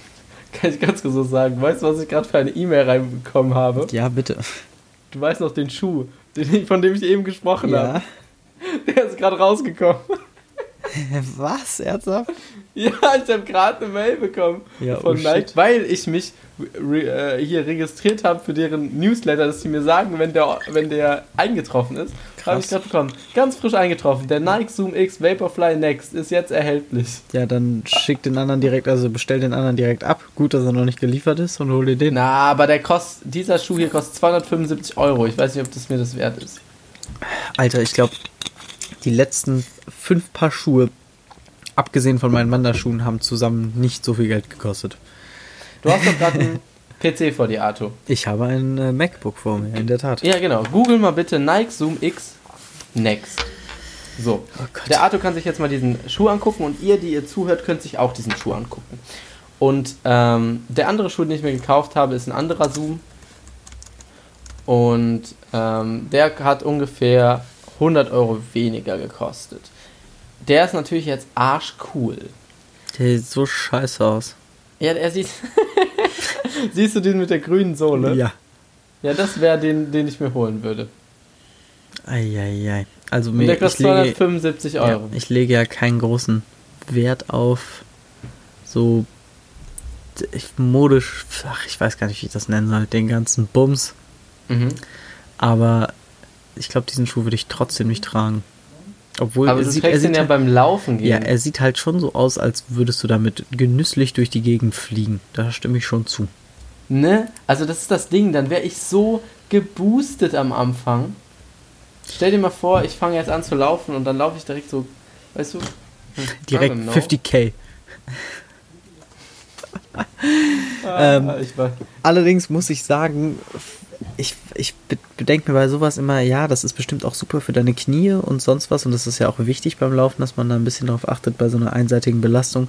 kann ich ganz so sagen. Weißt du, was ich gerade für eine E-Mail reinbekommen habe? Ja, bitte. Du weißt noch den Schuh, den von dem ich eben gesprochen Ja. habe. Der ist gerade rausgekommen. Was? Ernsthaft? ja, ich habe gerade eine Mail bekommen Ja, von oh Nike, weil ich mich re, äh, hier registriert habe für deren Newsletter, dass sie mir sagen, wenn der, wenn der eingetroffen ist. Habe ich gerade bekommen. Ganz frisch eingetroffen. Der Nike Zoom X Vaporfly Next ist jetzt erhältlich. Ja, dann schick den anderen direkt, also bestell den anderen direkt ab. Gut, dass er noch nicht geliefert ist und hol dir den. Na, aber der kostet, dieser Schuh hier kostet 275 Euro. Ich weiß nicht, ob das mir das wert ist. Alter, ich glaube, die letzten fünf Paar Schuhe, abgesehen von meinen Wanderschuhen, haben zusammen nicht so viel Geld gekostet. Du hast doch gerade einen PC vor dir, Arthur. Ich habe ein äh, MacBook vor mir, in der Tat. Ja, genau. Google mal bitte Nike Zoom X Next. So. Oh. Der Arthur kann sich jetzt mal diesen Schuh angucken und ihr, die ihr zuhört, könnt sich auch diesen Schuh angucken. Und ähm, der andere Schuh, den ich mir gekauft habe, ist ein anderer Zoom. Und ähm, der hat ungefähr 100 Euro weniger gekostet. Der ist natürlich jetzt arschcool. Der sieht so scheiße aus. Ja, er sieht. Siehst du den mit der grünen Sohle? Ja. Ja, das wäre den, den ich mir holen würde. Eieiei. Also mir, der kostet lege, 275 ja, Euro. ich lege ja keinen großen Wert auf so ich, modisch, ach, ich weiß gar nicht, wie ich das nennen soll, den ganzen Bums. Mhm. Aber ich glaube, diesen Schuh würde ich trotzdem nicht tragen. Obwohl Aber er du sieht, trägst sieht ja halt, beim Laufen gehen. ja, er sieht halt schon so aus, als würdest du damit genüsslich durch die Gegend fliegen. Da stimme ich schon zu. Ne? Also das ist das Ding, dann wäre ich so geboostet am Anfang. Stell dir mal vor, ich fange jetzt an zu laufen und dann laufe ich direkt so, weißt du? Direkt don't know. 50k. Ah, ähm, Allerdings muss ich sagen, ich, ich be- bedenke mir bei sowas immer, ja, das ist bestimmt auch super für deine Knie und sonst was. Und das ist ja auch wichtig beim Laufen, dass man da ein bisschen darauf achtet bei so einer einseitigen Belastung.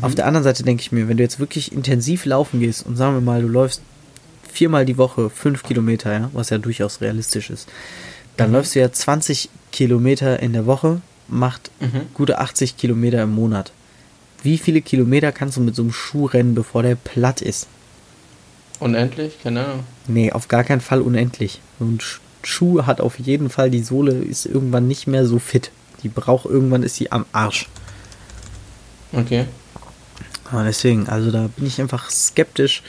Auf der anderen Seite denke ich mir, wenn du jetzt wirklich intensiv laufen gehst und sagen wir mal, du läufst viermal die Woche fünf Kilometer, ja, was ja durchaus realistisch ist, dann läufst du ja 20 Kilometer in der Woche, macht Mhm. gute 80 Kilometer im Monat. Wie viele Kilometer kannst du mit so einem Schuh rennen, bevor der platt ist? Unendlich, keine Ahnung. Nee, auf gar keinen Fall unendlich. Sch- Schuh hat auf jeden Fall, die Sohle ist irgendwann nicht mehr so fit. Die braucht irgendwann, ist sie am Arsch. Okay. Aber deswegen, also da bin ich einfach skeptisch.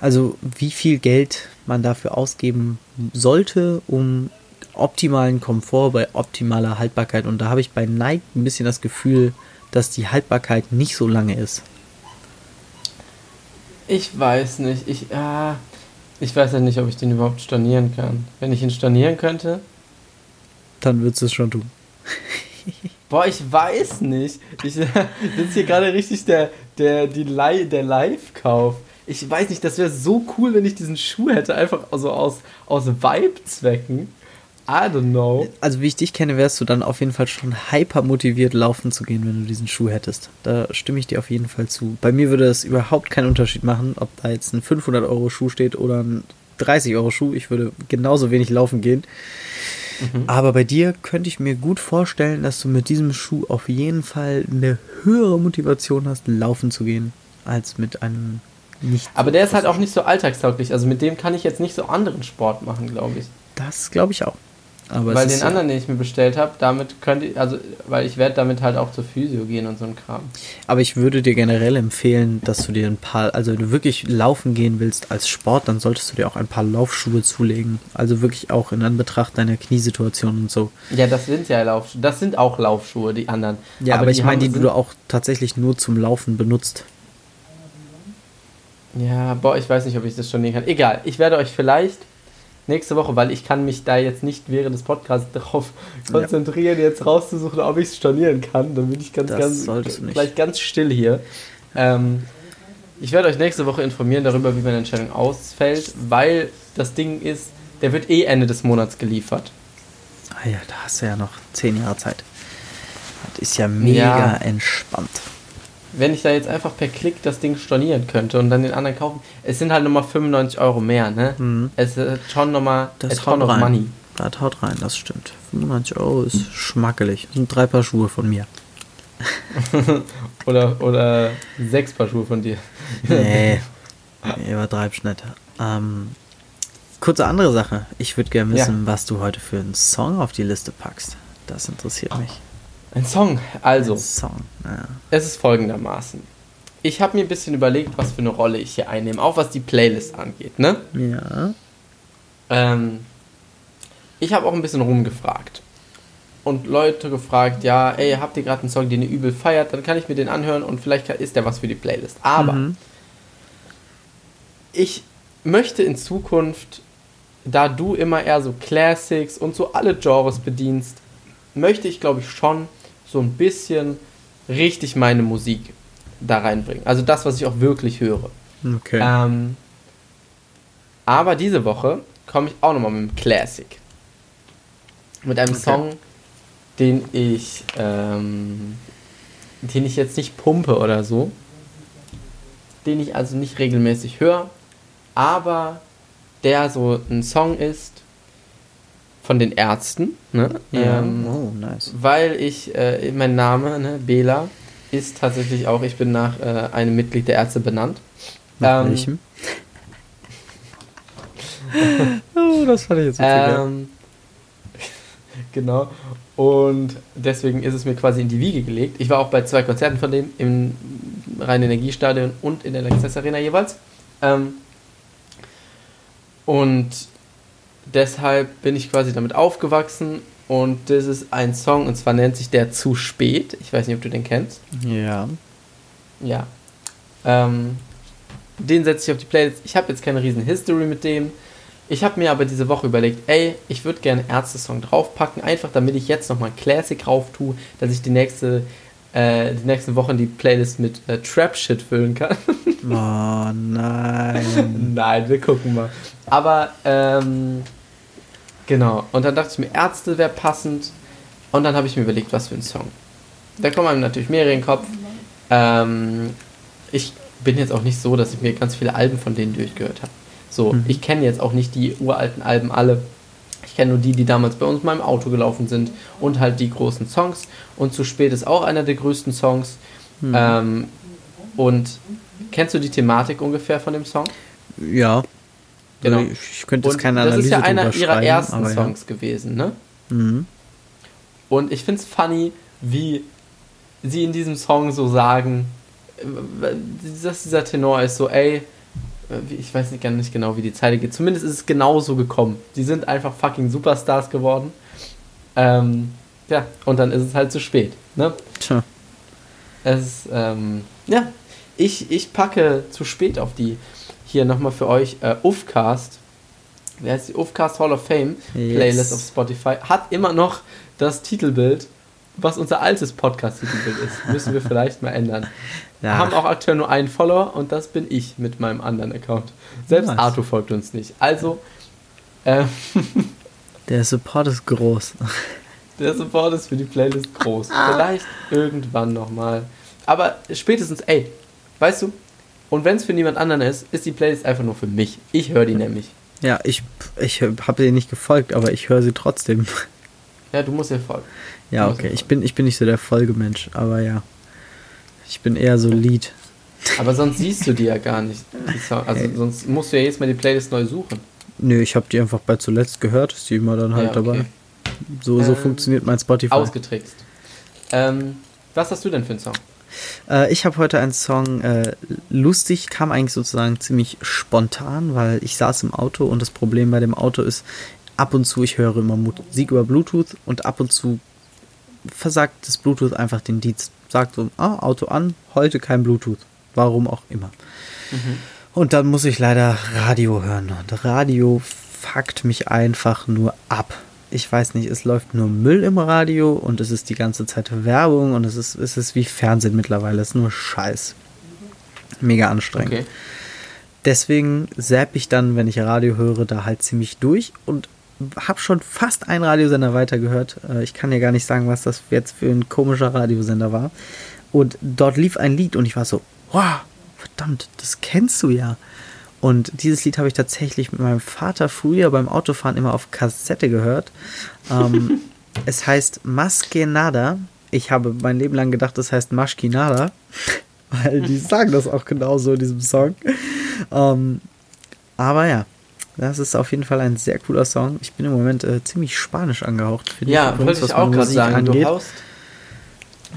Also wie viel Geld man dafür ausgeben sollte, um optimalen Komfort bei optimaler Haltbarkeit. Und da habe ich bei Nike ein bisschen das Gefühl, dass die Haltbarkeit nicht so lange ist. Ich weiß nicht, ich, ah, ich weiß ja nicht, ob ich den überhaupt stornieren kann. Wenn ich ihn stornieren könnte, Dann würdest du es schon tun. Boah, ich weiß nicht. Ich das ist hier gerade richtig der, der, die der Live-Kauf. Ich weiß nicht, das wäre so cool, wenn ich diesen Schuh hätte, einfach so aus, aus Vibe-Zwecken. I don't know. Also wie ich dich kenne, wärst du dann auf jeden Fall schon hyper motiviert, laufen zu gehen, wenn du diesen Schuh hättest. Da stimme ich dir auf jeden Fall zu. Bei mir würde es überhaupt keinen Unterschied machen, ob da jetzt ein 500 Euro Schuh steht oder ein 30 Euro Schuh. Ich würde genauso wenig laufen gehen. Aber bei dir könnte ich mir gut vorstellen, dass du mit diesem Schuh auf jeden Fall eine höhere Motivation hast, laufen zu gehen, als mit einem nicht. Aber der ist halt auch nicht so alltagstauglich. Also mit dem kann ich jetzt nicht so anderen Sport machen, glaube ich. Das glaube ich auch. Aber weil den anderen, den ich mir bestellt habe, damit könnte ich, also, weil ich werde damit halt auch zur Physio gehen und so ein Kram. Aber ich würde dir generell empfehlen, dass du dir ein paar, also wenn du wirklich laufen gehen willst als Sport, dann solltest du dir auch ein paar Laufschuhe zulegen. Also wirklich auch in Anbetracht deiner Kniesituation und so. Ja, das sind ja Laufschuhe. Das sind auch Laufschuhe, die anderen. Ja, aber, ich die meine, die du auch tatsächlich nur zum Laufen benutzt. Ja, boah, ich weiß nicht, ob ich das stornieren kann. Egal, ich werde euch vielleicht nächste Woche, weil ich kann mich da jetzt nicht während des Podcasts darauf konzentrieren, jetzt rauszusuchen, ob ich es stornieren kann. Dann bin ich ganz, Das ganz, gleich ganz still hier. Ähm, ich werde euch nächste Woche informieren darüber, wie meine Entscheidung ausfällt, weil das Ding ist, der wird eh Ende des Monats geliefert. Ah ja, da hast du ja noch zehn Jahre Zeit. Das ist ja mega Ja. entspannt. Wenn ich da jetzt einfach per Klick das Ding stornieren könnte und dann den anderen kaufen, es sind halt nochmal 95 Euro mehr, ne? Mhm. Es ist schon nochmal, Das haut noch rein. Money. Das haut rein, das stimmt. 95 Euro ist schmackelig. Das sind drei Paar Schuhe von mir. Oder, oder sechs Paar Schuhe von dir. Nee, nee übertreibst nicht. Ähm, kurze andere Sache. Ich würde gerne wissen, was du heute für einen Song auf die Liste packst. Das interessiert mich. Ein Song. Also, Ein Song. Ja. es ist folgendermaßen. ich habe mir ein bisschen überlegt, was für eine Rolle ich hier einnehme, auch was die Playlist angeht, ne? Ja. Ähm, ich habe auch ein bisschen rumgefragt. Und Leute gefragt, ja, ey, habt ihr gerade einen Song, den ihr übel feiert, dann kann ich mir den anhören und vielleicht ist der was für die Playlist. Aber Mhm. ich möchte in Zukunft, da du immer eher so Classics und so alle Genres bedienst, möchte ich glaube ich schon so ein bisschen richtig meine Musik da reinbringen. Also das, was ich auch wirklich höre. Okay. Ähm, aber diese Woche komme ich auch nochmal mit einem Classic. Mit einem Okay. Song, den ich, ähm, den ich jetzt nicht pumpe oder so. Den ich also nicht regelmäßig höre, aber der so ein Song ist von den Ärzten, ne? ja. Ähm, oh, nice. weil ich, äh, mein Name, ne, Bela, ist tatsächlich auch, ich bin nach äh, einem Mitglied der Ärzte benannt. Nach ähm, welchem? oh, das fand ich jetzt witzig. Ähm, genau. Und deswegen ist es mir quasi in die Wiege gelegt. Ich war auch bei zwei Konzerten von dem im Rhein-Energiestadion und in der Lanxess Arena jeweils. Ähm, und deshalb bin ich quasi damit aufgewachsen. Und das ist ein Song, und zwar nennt sich der Zu spät. Ich weiß nicht, ob du den kennst. Ja. Ja. Ähm, den setze ich auf die Playlist. Ich habe jetzt keine riesen History mit dem. Ich habe mir aber diese Woche überlegt, ey, ich würde gerne einen Ärzte-Song draufpacken, einfach damit ich jetzt nochmal Classic rauf tue, dass ich die nächste, äh, die nächsten Wochen die Playlist mit äh, Trap-Shit füllen kann. Oh nein. Nein, wir gucken mal. Aber, ähm, genau. Und dann dachte ich mir, Ärzte wäre passend. Und dann habe ich mir überlegt, was für ein Song. Da kommen einem natürlich mehrere in den Kopf. Ähm, ich bin jetzt auch nicht so, dass ich mir ganz viele Alben von denen durchgehört habe. So, Mhm. ich kenne jetzt auch nicht die uralten Alben alle. Ich kenne nur die, die damals bei uns in meinem Auto gelaufen sind und halt die großen Songs. Und zu spät ist auch einer der größten Songs. Mhm. Ähm, und kennst du die Thematik ungefähr von dem Song? ja. Genau. Ich, könnte jetzt Und keine das Analyse ist ja einer ihrer ersten aber Songs gewesen, ne? Ja. Mhm. Und ich find's funny, wie sie in diesem Song so sagen, äh, dass dieser Tenor ist so, ey, äh, ich weiß nicht, gar nicht genau, wie die Zeile geht. Zumindest ist es genauso gekommen. Sie sind einfach fucking Superstars geworden. Ähm, ja, und dann ist es halt zu spät, ne? Tja. Es ist, ähm, ja, ich, ich packe zu spät auf die hier nochmal für euch äh, Ufcast. Wie heißt die? Ufcast Hall of Fame Yes. Playlist auf Spotify. Hat immer noch das Titelbild, was unser altes Podcast-Titelbild ist. Müssen wir vielleicht mal ändern. Wir Ja. haben auch aktuell nur einen Follower und das bin ich mit meinem anderen Account. Selbst Nice. Arthur folgt uns nicht. Also, äh, Der Support ist groß. Der Support ist für die Playlist groß. Vielleicht irgendwann nochmal. Aber spätestens, ey, weißt du, und wenn es für niemand anderen ist, ist die Playlist einfach nur für mich. Ich höre die nämlich. Ja, ich, ich habe ihr nicht gefolgt, aber ich höre sie trotzdem. Ja, du musst ihr folgen. Ja, okay. ich Ich bin, ich bin nicht so der Folgemensch, aber ja. Ich bin eher so Lied. Aber sonst siehst du die ja gar nicht. Also Ey. sonst musst du ja jetzt mal die Playlist neu suchen. Nö, ich habe die einfach bei zuletzt gehört, ist die immer dann halt Ja, okay. dabei. So, so Ähm, funktioniert mein Spotify. Ausgetrickst. Ähm, was hast du denn für einen Song? Äh, ich habe heute einen Song, äh, lustig, kam eigentlich sozusagen ziemlich spontan, weil ich saß im Auto und das Problem bei dem Auto ist, ab und zu, ich höre immer Musik über Bluetooth und ab und zu versagt das Bluetooth einfach den Dienst. Sagt so, ah, Auto an, heute kein Bluetooth. Warum auch immer. Und dann muss ich leider Radio hören. Und Radio fuckt mich einfach nur ab. Ich weiß nicht, es läuft nur Müll im Radio und es ist die ganze Zeit Werbung und es ist, es ist wie Fernsehen mittlerweile. Es ist nur Scheiß. Mega anstrengend. Okay. Deswegen zapp ich dann, wenn ich Radio höre, da halt ziemlich durch und habe schon fast einen Radiosender weitergehört. Äh, Ich kann dir gar nicht sagen, was das jetzt für ein komischer Radiosender war. Und dort lief ein Lied und ich war so, wow, verdammt, das kennst du ja. Und dieses Lied habe ich tatsächlich mit meinem Vater früher beim Autofahren immer auf Kassette gehört. Ähm, es heißt Maskenada. Ich habe mein Leben lang gedacht, das heißt Maschkinada, weil die sagen das auch genauso in diesem Song. Ähm, aber ja, das ist auf jeden Fall ein sehr cooler Song. Ich bin im Moment äh, ziemlich spanisch angehaucht. finde Ja, übrigens, wollte ich auch gerade sagen. angeht. Du haust,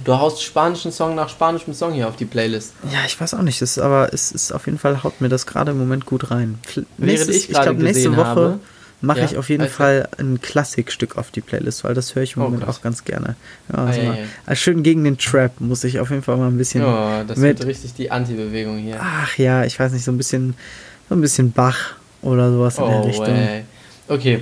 Du haust spanischen Song nach spanischem Song hier auf die Playlist. Ja, ich weiß auch nicht, das ist, aber es ist auf jeden Fall, haut mir das gerade im Moment gut rein. Während nächstes- ich gerade glaub, nächste Woche habe- mache Ja, ich auf jeden also- Fall ein Klassikstück auf die Playlist, weil das höre ich im Oh Moment Gott. auch ganz gerne. Ja, also Ei, mal, ei. also schön gegen den Trap muss ich auf jeden Fall mal ein bisschen. Ja, das mit- wird richtig die Anti-Bewegung hier. Ach ja, ich weiß nicht, so ein bisschen, so ein bisschen Bach oder sowas in der Oh, Richtung. ey. Okay.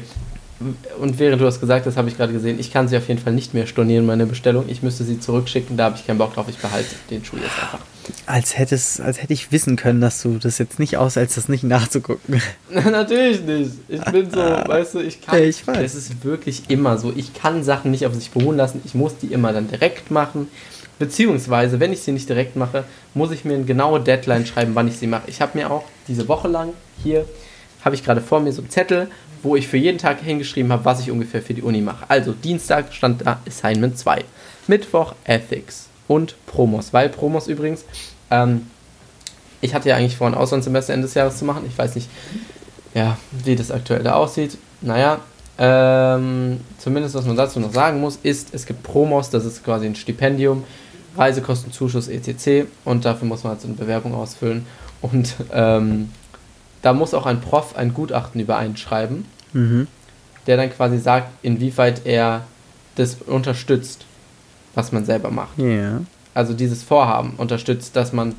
Und während du das gesagt hast, habe ich gerade gesehen, ich kann sie auf jeden Fall nicht mehr stornieren, meine Bestellung. Ich müsste sie zurückschicken, da habe ich keinen Bock drauf. Ich behalte den Schuh jetzt einfach. Als hättest, als hätte ich wissen können, dass du das jetzt nicht aus, als das nicht nachzugucken. Natürlich nicht. Ich bin so, weißt du, ich kann. Ja, ich weiß. Es ist wirklich immer so. Ich kann Sachen nicht auf sich beruhen lassen. Ich muss die immer dann direkt machen. Beziehungsweise, wenn ich sie nicht direkt mache, muss ich mir eine genaue Deadline schreiben, wann ich sie mache. Ich habe mir auch diese Woche lang hier, habe ich gerade vor mir so einen Zettel, wo ich für jeden Tag hingeschrieben habe, was ich ungefähr für die Uni mache. Also Dienstag stand da Assignment 2. Mittwoch Ethics und Promos. Weil Promos übrigens, ähm, ich hatte ja eigentlich vor, ein Auslandssemester Ende des Jahres zu machen. Ich weiß nicht, ja, wie das aktuell da aussieht. Naja, ähm, zumindest was man dazu noch sagen muss, ist, es gibt Promos, das ist quasi ein Stipendium, Reisekostenzuschuss etc. Und dafür muss man halt so eine Bewerbung ausfüllen. Und ähm, da muss auch ein Prof ein Gutachten übereinschreiben, Mhm. der dann quasi sagt, inwieweit er das unterstützt, was man selber macht. Ja. Also dieses Vorhaben unterstützt, dass man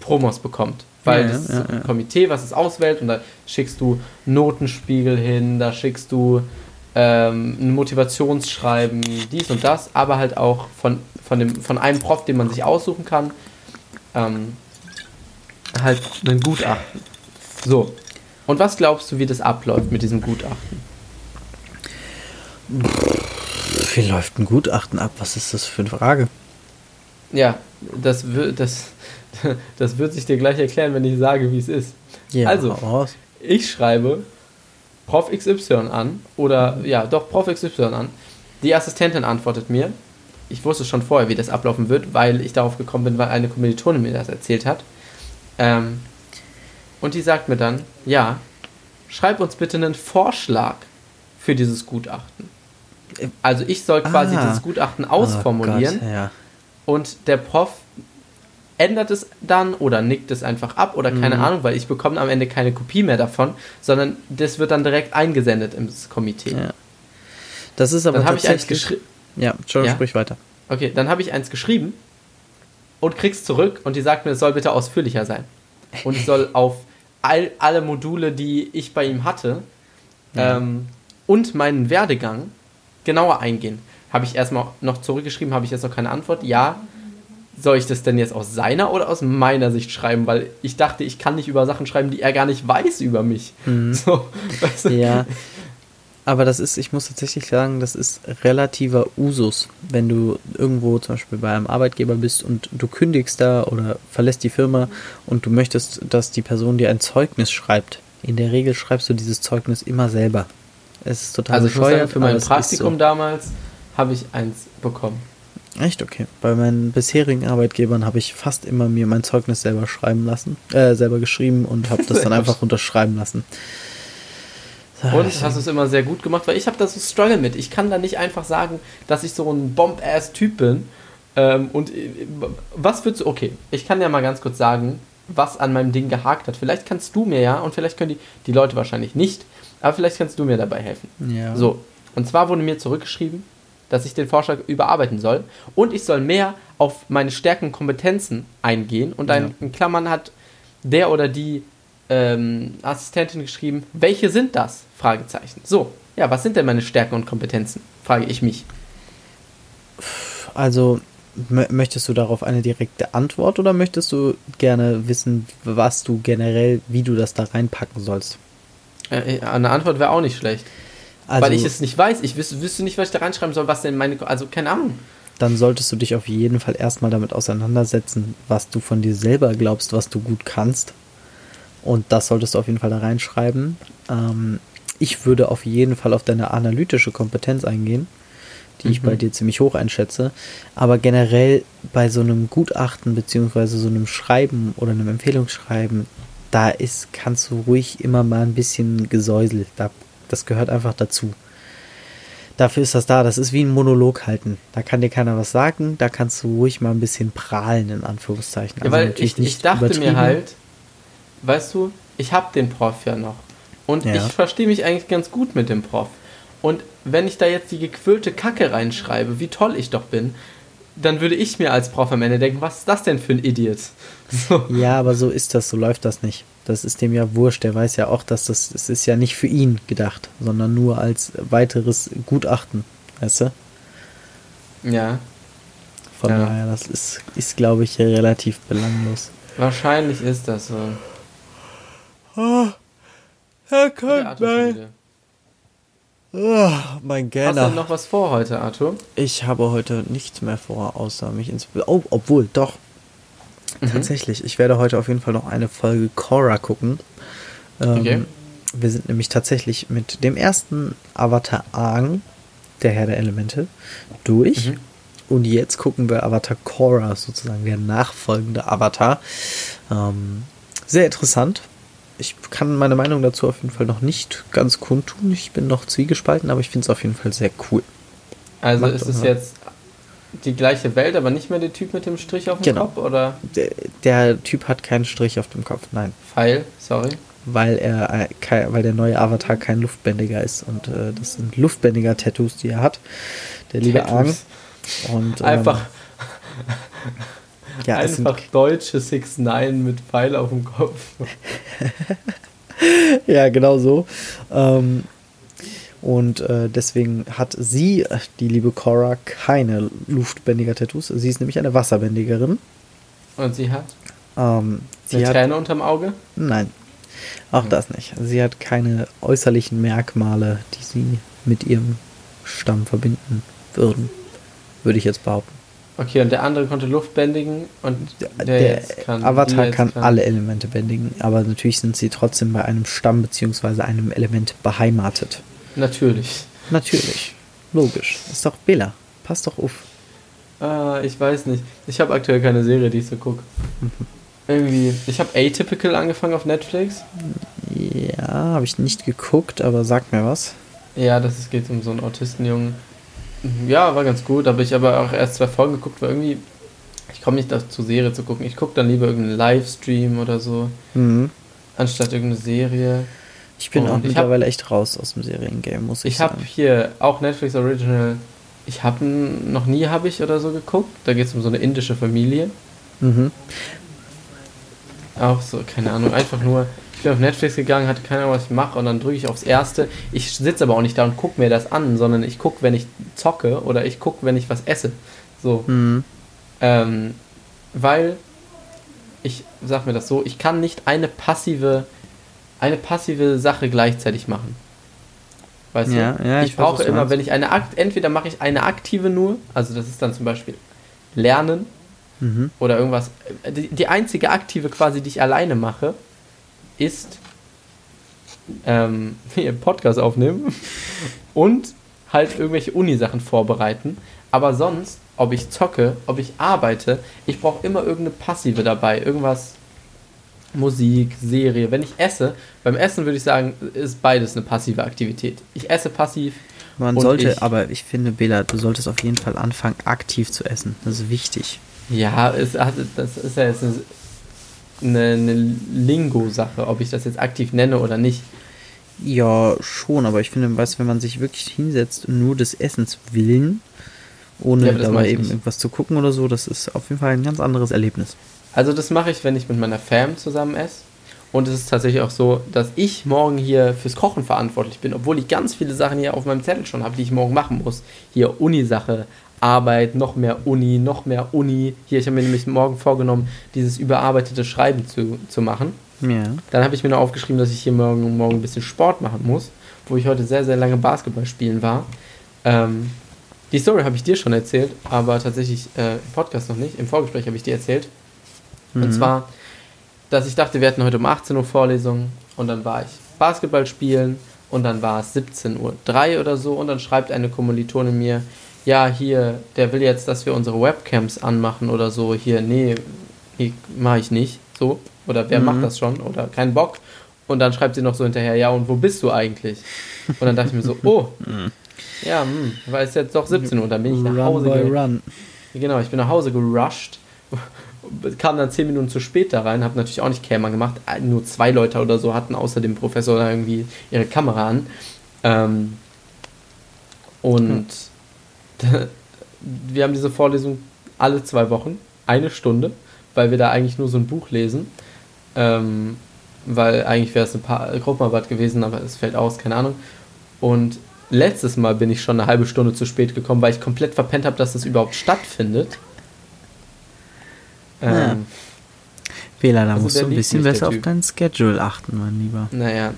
Promos bekommt. Weil Ja, das ist ein ja. Komitee, was es auswählt und da schickst du Notenspiegel hin, da schickst du ähm, ein Motivationsschreiben, dies und das, aber halt auch von, von, dem, von einem Prof, den man sich aussuchen kann, ähm, halt ein Gutachten. So. Und was glaubst du, wie das abläuft mit diesem Gutachten? Wie läuft ein Gutachten ab? Was ist das für eine Frage? Ja, das wird, das, das wird sich dir gleich erklären, wenn ich sage, wie es ist. Ja, Also. Ich schreibe Prof XY an oder ja, doch Prof XY an. Die Assistentin antwortet mir. Ich wusste schon vorher, wie das ablaufen wird, weil ich darauf gekommen bin, weil eine Kommilitonin mir das erzählt hat. Ähm, und die sagt mir dann, ja, schreib uns bitte einen Vorschlag für dieses Gutachten. Also ich soll quasi Ah. dieses Gutachten ausformulieren Oh Gott, ja. und der Prof ändert es dann oder nickt es einfach ab oder keine Mhm. Ahnung, weil ich bekomme am Ende keine Kopie mehr davon, sondern das wird dann direkt eingesendet ins Komitee. ja. Das ist aber Dann habe ich eins tatsächlich... geschrieben. Ja, Entschuldigung, Ja? sprich weiter. Okay, dann habe ich eins geschrieben und krieg's zurück und die sagt mir, es soll bitte ausführlicher sein. Und ich soll auf all, alle Module, die ich bei ihm hatte Ja. ähm, und meinen Werdegang genauer eingehen. Habe ich erstmal noch zurückgeschrieben, habe ich jetzt noch keine Antwort? Ja. Soll ich das denn jetzt aus seiner oder aus meiner Sicht schreiben? Weil ich dachte, ich kann nicht über Sachen schreiben, die er gar nicht weiß über mich. So, weißt du? Ja. Aber das ist, ich muss tatsächlich sagen, das ist relativer Usus, wenn du irgendwo zum Beispiel bei einem Arbeitgeber bist und du kündigst da oder verlässt die Firma und du möchtest, dass die Person dir ein Zeugnis schreibt. In der Regel schreibst du dieses Zeugnis immer selber. Es ist total Also ich muss sagen, bescheuert, für mein Praktikum damals habe ich eins bekommen. so. Echt okay. Bei meinen bisherigen Arbeitgebern habe ich fast immer mir mein Zeugnis selber schreiben lassen, äh, selber geschrieben und habe das dann einfach unterschreiben lassen. Und hast es immer sehr gut gemacht, weil ich habe da so Struggle mit. Ich kann da nicht einfach sagen, dass ich so ein Bomb-Ass-Typ bin. Ähm, und äh, was würdest du, okay, ich kann ja mal ganz kurz sagen, was an meinem Ding gehakt hat. Vielleicht kannst du mir ja, und vielleicht können die, die Leute wahrscheinlich nicht, aber vielleicht kannst du mir dabei helfen. Ja. So, und zwar wurde mir zurückgeschrieben, dass ich den Vorschlag überarbeiten soll und ich soll mehr auf meine Stärken und Kompetenzen eingehen. Und dann Ja. in Klammern hat der oder die ähm, Assistentin geschrieben, welche sind das? Fragezeichen. So, ja, was sind denn meine Stärken und Kompetenzen? Frage ich mich. Also, mö- möchtest du darauf eine direkte Antwort oder möchtest du gerne wissen, was du generell, wie du das da reinpacken sollst? Äh, äh, eine Antwort wäre auch nicht schlecht. Also, weil ich es nicht weiß. Ich wüs wüsste nicht, was ich da reinschreiben soll, was denn meine. Also, keine Ahnung. dann solltest du dich auf jeden Fall erstmal damit auseinandersetzen, was du von dir selber glaubst, was du gut kannst. Und das solltest du auf jeden Fall da reinschreiben. Ähm, ich würde auf jeden Fall auf deine analytische Kompetenz eingehen, die ich Mhm. bei dir ziemlich hoch einschätze. Aber generell bei so einem Gutachten beziehungsweise so einem Schreiben oder einem Empfehlungsschreiben, da ist, kannst du ruhig immer mal ein bisschen gesäuselt. Da, das gehört einfach dazu. Dafür ist das da. Das ist wie ein Monolog halten. Da kann dir keiner was sagen. Da kannst du ruhig mal ein bisschen prahlen, in Anführungszeichen. Ja, weil ich, ich dachte mir halt, weißt du, ich habe den Prof ja noch. Und ja. ich verstehe mich eigentlich ganz gut mit dem Prof. Und wenn ich da jetzt die gequirlte Kacke reinschreibe, wie toll ich doch bin, dann würde ich mir als Prof am Ende denken, was ist das denn für ein Idiot? So. Ja, aber so ist das, so läuft das nicht. Das ist dem ja wurscht. Der weiß ja auch, dass das, das ist ja nicht für ihn gedacht, sondern nur als weiteres Gutachten, weißt du? Ja. Von ja. daher, das ist, ist glaube ich, relativ belanglos. Wahrscheinlich ist das so. Oh, Herr Köln, Oh, mein Gähner. Hast du noch was vor heute, Arthur? Ich habe heute nichts mehr vor, außer mich ins... Oh, obwohl, doch. Mhm. Tatsächlich, ich werde heute auf jeden Fall noch eine Folge Korra gucken. Ähm, okay. Wir sind nämlich tatsächlich mit dem ersten Avatar Aang, der Herr der Elemente, durch. Mhm. Und jetzt gucken wir Avatar Korra, sozusagen der nachfolgende Avatar. Ähm, sehr interessant, ich kann meine Meinung dazu auf jeden Fall noch nicht ganz kundtun. Ich bin noch zwiegespalten, aber ich finde es auf jeden Fall sehr cool. Also Macht ist es jetzt die gleiche Welt, aber nicht mehr der Typ mit dem Strich auf dem genau. Kopf, oder? Der, der, Typ hat keinen Strich auf dem Kopf, nein. Pfeil, sorry. Weil er, äh, weil der neue Avatar kein Luftbändiger ist und äh, das sind Luftbändiger-Tattoos, die er hat. Der liebe Arm. Und, ähm, Einfach. Ja, Einfach deutsche 6 9 mit Pfeil auf dem Kopf. ja, genau so. Ähm, und äh, deswegen hat sie, die liebe Cora, keine Luftbändiger-Tattoos. Sie ist nämlich eine Wasserbändigerin. Und sie hat? Ähm, sie eine hat, Träne unterm Auge? Nein, auch mhm. das nicht. Sie hat keine äußerlichen Merkmale, die sie mit ihrem Stamm verbinden würden, würde ich jetzt behaupten. Okay, und der andere konnte Luft bändigen und der, der kann, Avatar kann, kann, alle Elemente bändigen, aber natürlich sind sie trotzdem bei einem Stamm bzw. einem Element beheimatet. Natürlich. Natürlich. Logisch. Ist doch Bela. Passt doch auf. Ah, ich weiß nicht. Ich habe aktuell keine Serie, die ich so gucke. Mhm. Irgendwie. Ich habe Atypical angefangen auf Netflix. Ja, habe ich nicht geguckt, aber sag mir was. Ja, das geht um so einen Autistenjungen ja, war ganz gut, habe ich aber auch erst zwei Folgen geguckt, weil irgendwie, ich komme nicht dazu, Serie zu gucken. Ich gucke dann lieber irgendeinen Livestream oder so, mhm. anstatt irgendeine Serie. Ich bin Und auch mittlerweile hab, echt raus aus dem Seriengame, muss ich, ich sagen. Ich habe hier auch Netflix Original, ich habe noch nie habe ich oder so geguckt. Da geht es um so eine indische Familie. Mhm. Auch so, keine Ahnung, einfach nur ich bin auf Netflix gegangen, hatte keine Ahnung, was ich mache und dann drücke ich aufs erste. Ich sitze aber auch nicht da und gucke mir das an, sondern ich gucke, wenn ich zocke oder ich gucke, wenn ich was esse. So. Mhm. Ähm, weil ich sag mir das so, ich kann nicht eine passive eine passive Sache gleichzeitig machen. Weißt ja, du? Ja, ich, ich brauche immer, wenn ich eine Akt, entweder mache ich eine aktive nur, also das ist dann zum Beispiel Lernen mhm. oder irgendwas. Die, die einzige aktive quasi, die ich alleine mache, ist ähm, hier Podcast aufnehmen und halt irgendwelche Uni-Sachen vorbereiten. Aber sonst, ob ich zocke, ob ich arbeite, ich brauche immer irgendeine Passive dabei. Irgendwas, Musik, Serie. Wenn ich esse, beim Essen würde ich sagen, ist beides eine passive Aktivität. Ich esse passiv. Man sollte, ich, aber ich finde, Bela, du solltest auf jeden Fall anfangen, aktiv zu essen. Das ist wichtig. Ja, es, das ist ja jetzt eine eine, eine Lingo-Sache, ob ich das jetzt aktiv nenne oder nicht. Ja, schon, aber ich finde, weißt, wenn man sich wirklich hinsetzt, nur des Essens willen, ohne ja, dabei eben nicht. irgendwas zu gucken oder so, das ist auf jeden Fall ein ganz anderes Erlebnis. Also das mache ich, wenn ich mit meiner Fam zusammen esse. Und es ist tatsächlich auch so, dass ich morgen hier fürs Kochen verantwortlich bin, obwohl ich ganz viele Sachen hier auf meinem Zettel schon habe, die ich morgen machen muss. Hier Uni-Sache, Arbeit, noch mehr Uni, noch mehr Uni. Hier, ich habe mir nämlich morgen vorgenommen, dieses überarbeitete Schreiben zu, zu machen. Ja. Dann habe ich mir noch aufgeschrieben, dass ich hier morgen, morgen ein bisschen Sport machen muss, wo ich heute sehr, sehr lange Basketball spielen war. Ähm, die Story habe ich dir schon erzählt, aber tatsächlich äh, im Podcast noch nicht. Im Vorgespräch habe ich dir erzählt. Mhm. Und zwar, dass ich dachte, wir hatten heute um 18 Uhr Vorlesung und dann war ich Basketball spielen und dann war es 17.03 Uhr oder so und dann schreibt eine Kommilitonin mir, ja, hier, der will jetzt, dass wir unsere Webcams anmachen oder so. Hier, nee, nee mache ich nicht. So. Oder wer mhm. macht das schon? Oder kein Bock. Und dann schreibt sie noch so hinterher, ja, und wo bist du eigentlich? Und dann dachte ich mir so, oh, Ja, hm, weil es jetzt doch 17 Uhr, dann bin ich nach Hause boy ge- run. Genau, ich bin nach Hause gerusht, kam dann 10 Minuten zu spät da rein, habe natürlich auch nicht Kämer gemacht. Äh, Nur zwei Leute oder so hatten außer dem Professor irgendwie ihre Kamera an. Ähm, und wir haben diese Vorlesung alle zwei Wochen, eine Stunde, weil wir da eigentlich nur so ein Buch lesen. Ähm, weil eigentlich wäre es eine pa Gruppenarbeit gewesen, aber es fällt aus, keine Ahnung. Und letztes Mal bin ich schon eine halbe Stunde zu spät gekommen, weil ich komplett verpennt habe, dass das überhaupt stattfindet. Ja. Ähm, Wähler, da Also musst du ein bisschen besser auf dein Schedule achten, mein Lieber. Naja,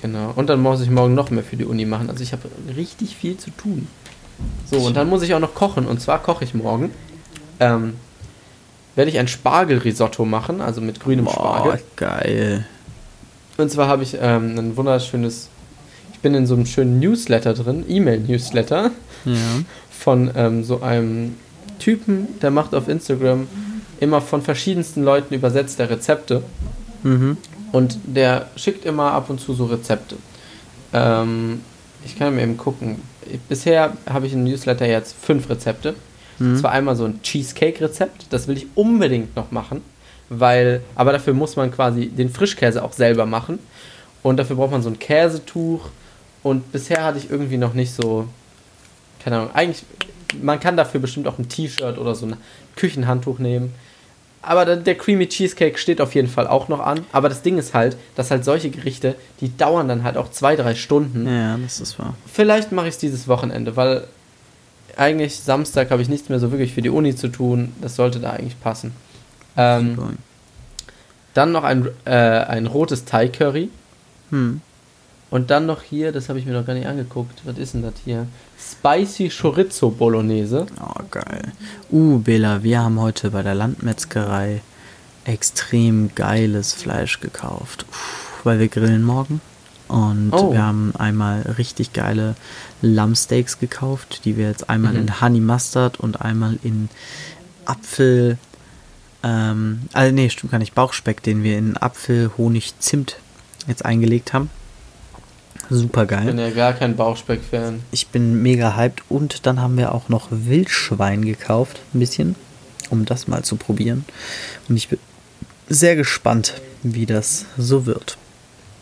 genau. Und dann muss ich morgen noch mehr für die Uni machen. Also ich habe richtig viel zu tun. So, und dann muss ich auch noch kochen. Und zwar koche ich morgen. Ähm, werde ich ein Spargelrisotto machen, also mit grünem Boah, Spargel. geil. Und zwar habe ich ähm, ein wunderschönes. Ich bin in so einem schönen Newsletter drin, E-Mail-Newsletter, Ja. von ähm, so einem Typen, der macht auf Instagram immer von verschiedensten Leuten übersetzt der Rezepte. Mhm. Und der schickt immer ab und zu so Rezepte. Ähm, ich kann mir eben gucken. Bisher habe ich im Newsletter jetzt fünf Rezepte. Mhm. Das war einmal so ein Cheesecake-Rezept. Das will ich unbedingt noch machen. Weil, aber dafür muss man quasi den Frischkäse auch selber machen. Und dafür braucht man so ein Käsetuch. Und bisher hatte ich irgendwie noch nicht so. Keine Ahnung. Eigentlich, man kann dafür bestimmt auch ein T-Shirt oder so ein Küchenhandtuch nehmen. Aber der, Creamy Cheesecake steht auf jeden Fall auch noch an. Aber das Ding ist halt, dass halt solche Gerichte, die dauern dann halt auch zwei, drei Stunden. Ja, das ist wahr. Vielleicht mache ich es dieses Wochenende, weil eigentlich Samstag habe ich nichts mehr so wirklich für die Uni zu tun. Das sollte da eigentlich passen. Ähm, dann noch ein, äh, ein rotes Thai-Curry. Hm. Und dann noch hier, das habe ich mir noch gar nicht angeguckt. Was ist denn das hier? Spicy Chorizo Bolognese. Oh, geil. Uh, Bela, wir haben heute bei der Landmetzgerei extrem geiles Fleisch gekauft. Uff, weil wir grillen morgen. Und Oh. wir haben einmal richtig geile Lammsteaks gekauft, die wir jetzt einmal Mhm. in Honey Mustard und einmal in Apfel. Ähm, also nee, stimmt gar nicht. Bauchspeck, den wir in Apfel, Honig, Zimt jetzt eingelegt haben. Super Ich bin geil. ja gar kein Bauchspeck-Fan. Ich bin mega hyped. Und dann haben wir auch noch Wildschwein gekauft. Ein bisschen. Um das mal zu probieren. Und ich bin sehr gespannt, wie das so wird.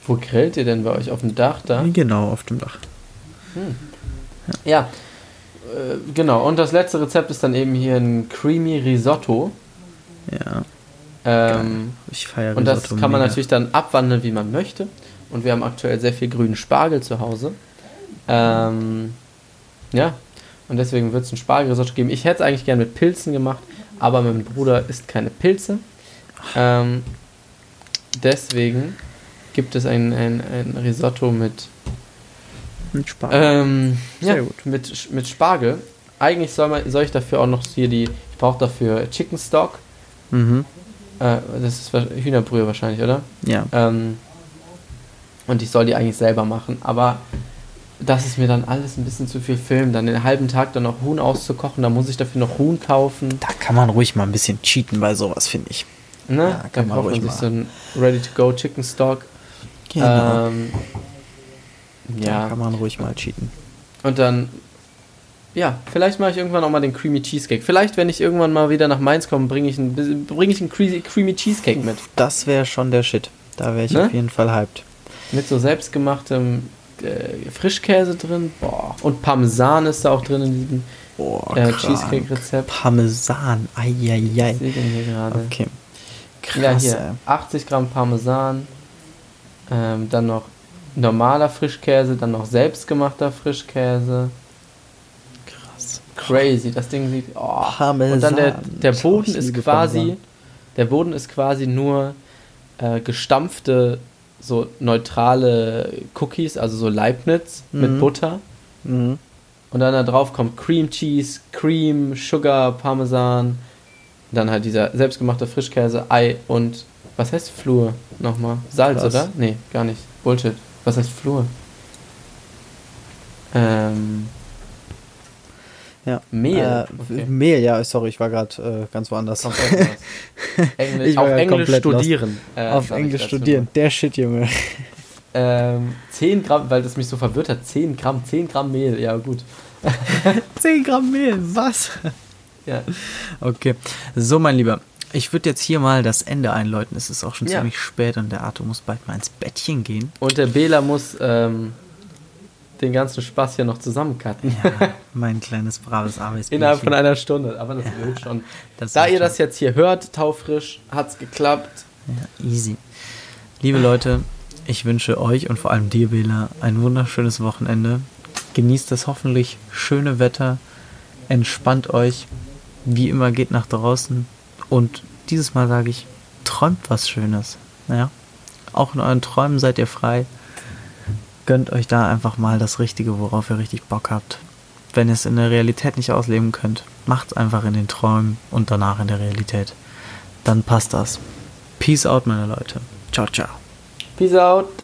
Wo grillt ihr denn bei euch? Auf dem Dach da? Genau, auf dem Dach. Ja, äh, genau. Und das letzte Rezept ist dann eben hier ein Creamy Risotto. Ja. Ähm, Ich feiere und das Risotto kann man mega. natürlich dann abwandeln, wie man möchte. Und wir haben aktuell sehr viel grünen Spargel zu Hause. Ähm, ja, und deswegen wird es ein Spargelrisotto geben. Ich hätte es eigentlich gerne mit Pilzen gemacht, aber mein Bruder isst keine Pilze. Ähm, deswegen gibt es ein, ein, ein Risotto mit Mit Spargel. ähm, Sehr ja, gut. Mit, mit Spargel. Eigentlich soll, man, soll ich dafür auch noch hier die. Ich brauche dafür Chicken Stock. mhm. Äh, das ist Hühnerbrühe wahrscheinlich, oder? Ja. Ähm, und ich soll die eigentlich selber machen. Aber das ist mir dann alles ein bisschen zu viel Film. Dann den halben Tag dann noch Huhn auszukochen. Da muss ich dafür noch Huhn kaufen. Da kann man ruhig mal ein bisschen cheaten bei sowas, finde ich. Ne? Ja, kann dann man kauft man ruhig sich mal. so einen Ready-to-Go Chicken Stock. Genau. Ähm, Da ja. kann man ruhig mal cheaten. Und dann, ja, vielleicht mache ich irgendwann auch mal den Creamy Cheesecake. Vielleicht, wenn ich irgendwann mal wieder nach Mainz komme, bringe ich einen, bring ich einen Creamy, Creamy Cheesecake mit. Das wäre schon der Shit. Da wäre ich Ne? auf jeden Fall hyped. Mit so selbstgemachtem äh, Frischkäse drin. Boah. Und Parmesan ist da auch drin in diesem äh. Cheesecake-Rezept. Parmesan. Eieiei. sehe ich denn hier gerade? Okay. Ja, Krass, hier. ey. 80 Gramm Parmesan. Ähm, dann noch normaler Frischkäse, dann noch selbstgemachter Frischkäse. Krass. Crazy, das Ding sieht. Oh. Parmesan. Und dann der, der Boden ist quasi, Parmesan. der Boden ist quasi nur äh, gestampfte, so neutrale Cookies, also so Leibniz mit Mhm. Butter. Mhm. Und dann da drauf kommt Cream Cheese, Cream, Sugar, Parmesan. Dann halt dieser selbstgemachte Frischkäse, Ei und was heißt Flur nochmal? Salz, Krass. oder? Nee, gar nicht. Bullshit. Was heißt Flur? Ähm, Ja. Mehl. Äh, okay. Mehl, ja, sorry, ich war gerade äh, ganz woanders. Englisch, auf Englisch studieren. äh, Auf Englisch studieren. Der Shit, Junge. Ähm, 10 Gramm, weil das mich so verwirrt hat. 10 Gramm, 10 Gramm Mehl, ja gut. 10 Gramm Mehl, was? Ja. Okay. So, mein Lieber. Ich würde jetzt hier mal das Ende einläuten. Es ist auch schon Ja. ziemlich spät und der Arthur muss bald mal ins Bettchen gehen. Und der Bela muss ähm, den ganzen Spaß hier noch zusammencutten. Ja, mein kleines braves Arbeitsbüchlein. Innerhalb von einer Stunde, aber das wird schon. Das da ihr schon. das jetzt hier hört, taufrisch, hat's geklappt. Ja, easy. Liebe Leute, ich wünsche euch und vor allem dir, Bela, ein wunderschönes Wochenende. Genießt das hoffentlich schöne Wetter. Entspannt euch. Wie immer geht nach draußen. Und dieses Mal sage ich, träumt was Schönes. Ja? Auch in euren Träumen seid ihr frei. Gönnt euch da einfach mal das Richtige, worauf ihr richtig Bock habt. Wenn ihr es in der Realität nicht ausleben könnt, macht's einfach in den Träumen und danach in der Realität. Dann passt das. Peace out, meine Leute. Ciao, ciao. Peace out.